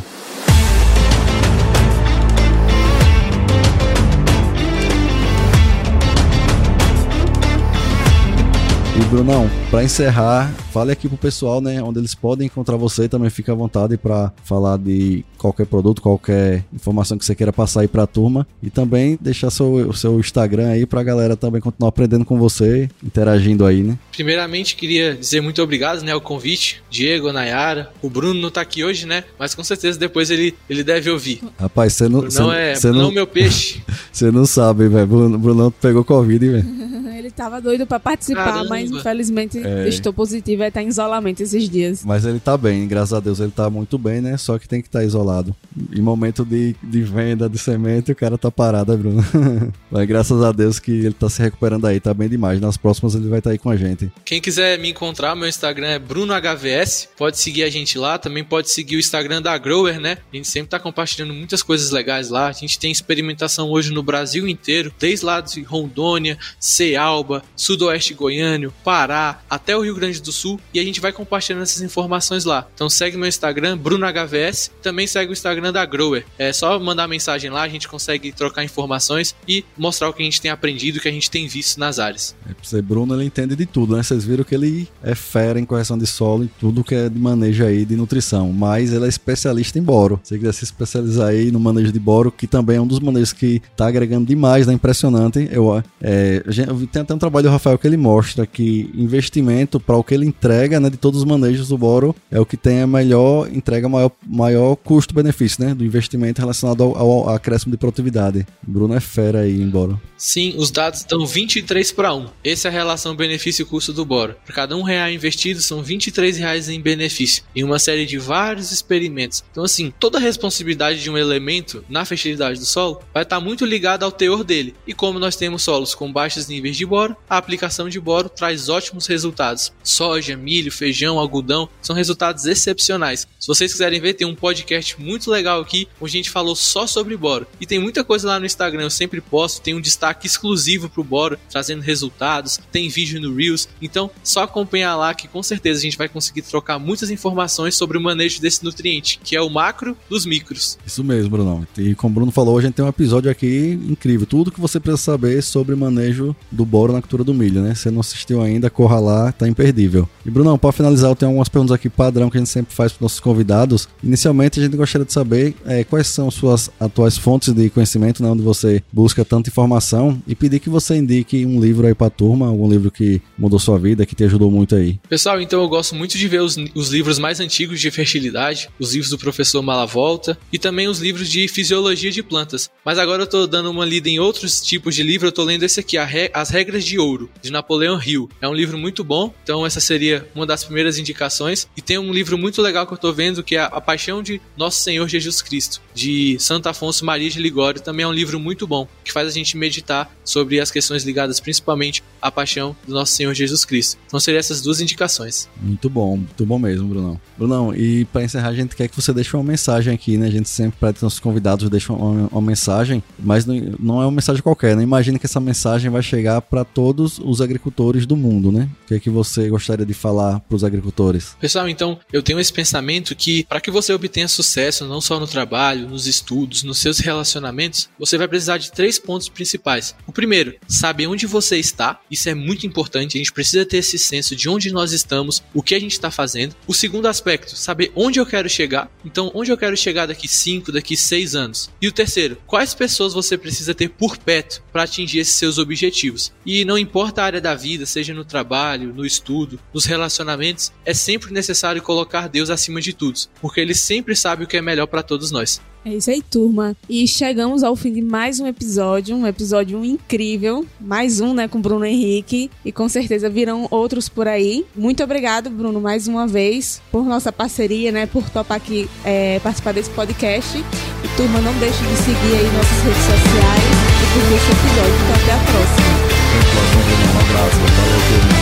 E Brunão, para encerrar, fale aqui pro pessoal, né, onde eles podem encontrar você, também fica à vontade para falar de qualquer produto, qualquer informação que você queira passar aí para a turma e também deixar seu, o seu Instagram aí para a galera também continuar aprendendo com você, interagindo aí, né? Primeiramente, queria dizer muito obrigado, né, ao convite, Diego, Nayara, o Bruno não tá aqui hoje, né, mas com certeza depois ele, ele deve ouvir. Rapaz, você não... Não é, cê não, meu peixe. Você não sabe, velho, Bruno, Bruno pegou Covid, velho. ele tava doido para participar, Caramba. mas infelizmente é. estou positivo, vai estar em isolamento esses dias. Mas ele tá bem, graças a Deus ele tá muito bem, né, só que tem que estar tá isolado. Em momento de, de venda de semente, o cara tá parado, né, Bruno? mas graças a Deus que ele tá se recuperando aí, tá bem demais. Nas próximas ele vai estar tá aí com a gente. Quem quiser me encontrar, meu Instagram é BrunoHVS, pode seguir a gente lá, também pode seguir o Instagram da Grower, né? A gente sempre tá compartilhando muitas coisas legais lá. A gente tem experimentação hoje no Brasil inteiro, desde lá de Rondônia, Paraíba, Sudoeste Goiânia, Pará, até o Rio Grande do Sul e a gente vai compartilhando essas informações lá. Então segue meu Instagram, BrunoHVS, também segue o Instagram da Grower. É só mandar mensagem lá, a gente consegue trocar informações e mostrar o que a gente tem aprendido, o que a gente tem visto nas áreas. É, você, Bruno, ele entende de tudo, né? Vocês viram que ele é fera em correção de solo e tudo que é de manejo aí de nutrição, mas ele é especialista em boro. Se quiser se especializar aí no manejo de boro, que também é um dos manejos que tá agregando demais, né? Impressionante. Eu, é, eu tem até um trabalho do Rafael que ele mostra que investimento para o que ele entrega, né, de todos os manejos do boro, é o que tem a melhor entrega, maior, maior custo-benefício, né, do investimento relacionado ao, acréscimo de produtividade. Bruno é fera aí em boro. Sim, os dados dão 23 para 1. Essa é a relação benefício-custo do boro. Por cada um real investido, são 23 reais em benefício, em uma série de vários experimentos. Então, assim, toda a responsabilidade de um elemento na fertilidade do solo vai estar muito ligada ao teor dele. E como nós temos solos com baixos níveis de boro, a aplicação de boro traz ótimos resultados. Soja, milho, feijão, algodão são resultados excepcionais. Se vocês quiserem ver, tem um podcast muito legal aqui onde a gente falou só sobre boro. E tem muita coisa lá no Instagram, eu sempre posto, tem um destaque exclusivo pro Boro, trazendo resultados, tem vídeo no Reels. Então, só acompanhar lá que com certeza a gente vai conseguir trocar muitas informações sobre o manejo desse nutriente, que é o macro dos micros. Isso mesmo, Bruno. E como o Bruno falou, a gente tem um episódio aqui incrível. Tudo que você precisa saber sobre manejo do boro na cultura do milho, né? Se você não assistiu ainda, corra lá, tá imperdível. E Bruno, para finalizar, eu tenho algumas perguntas aqui padrão que a gente sempre faz para nossos convidados. Inicialmente, a gente gostaria de saber é, quais são suas atuais fontes de conhecimento, né, onde você busca tanta informação e pedir que você indique um livro aí pra turma, algum livro que mudou sua vida, que te ajudou muito aí. Pessoal, então eu gosto muito de ver os, os livros mais antigos de fertilidade, os livros do professor Malavolta e também os livros de fisiologia de plantas. Mas agora eu tô dando uma lida em outros tipos de livro, eu tô lendo esse aqui, As Regras de Ouro, de Napoleão Hill. É um livro muito bom, então essa seria uma das primeiras indicações. E tem um livro muito legal que eu tô vendo, que é A Paixão de Nosso Senhor Jesus Cristo, de Santo Afonso Maria de Ligório. Também é um livro muito bom, que faz a gente meditar sobre as questões ligadas principalmente à paixão do nosso Senhor Jesus Cristo. Então seriam essas duas indicações. Muito bom, muito bom mesmo, Brunão. Brunão, e para encerrar, a gente quer que você deixe uma mensagem aqui, né? A gente sempre, para nossos convidados, deixa uma, uma, mensagem, mas não, não é uma mensagem qualquer, né? Imagina que essa mensagem vai chegar para todos os agricultores do mundo, né? O que é que você gostaria de falar para os agricultores? Pessoal, então, eu tenho esse pensamento que para que você obtenha sucesso, não só no trabalho, nos estudos, nos seus relacionamentos, você vai precisar de três pontos principais principais. O primeiro, saber onde você está, isso é muito importante, a gente precisa ter esse senso de onde nós estamos, o que a gente está fazendo. O segundo aspecto, saber onde eu quero chegar, então onde eu quero chegar daqui 5, daqui 6 anos. E o terceiro, quais pessoas você precisa ter por perto para atingir esses seus objetivos. E não importa a área da vida, seja no trabalho, no estudo, nos relacionamentos, é sempre necessário colocar Deus acima de tudo, porque ele sempre sabe o que é melhor para todos nós. É isso aí, turma. E chegamos ao fim de mais um episódio, um episódio incrível. Mais um, né, com Bruno Henrique. E com certeza virão outros por aí. Muito obrigado, Bruno, mais uma vez, por nossa parceria, né, por topar aqui é, participar desse podcast. E turma, não deixe de seguir aí nossas redes sociais e curtir esse episódio. Então, até a próxima. Até a próxima, Um abraço. Valeu, turma.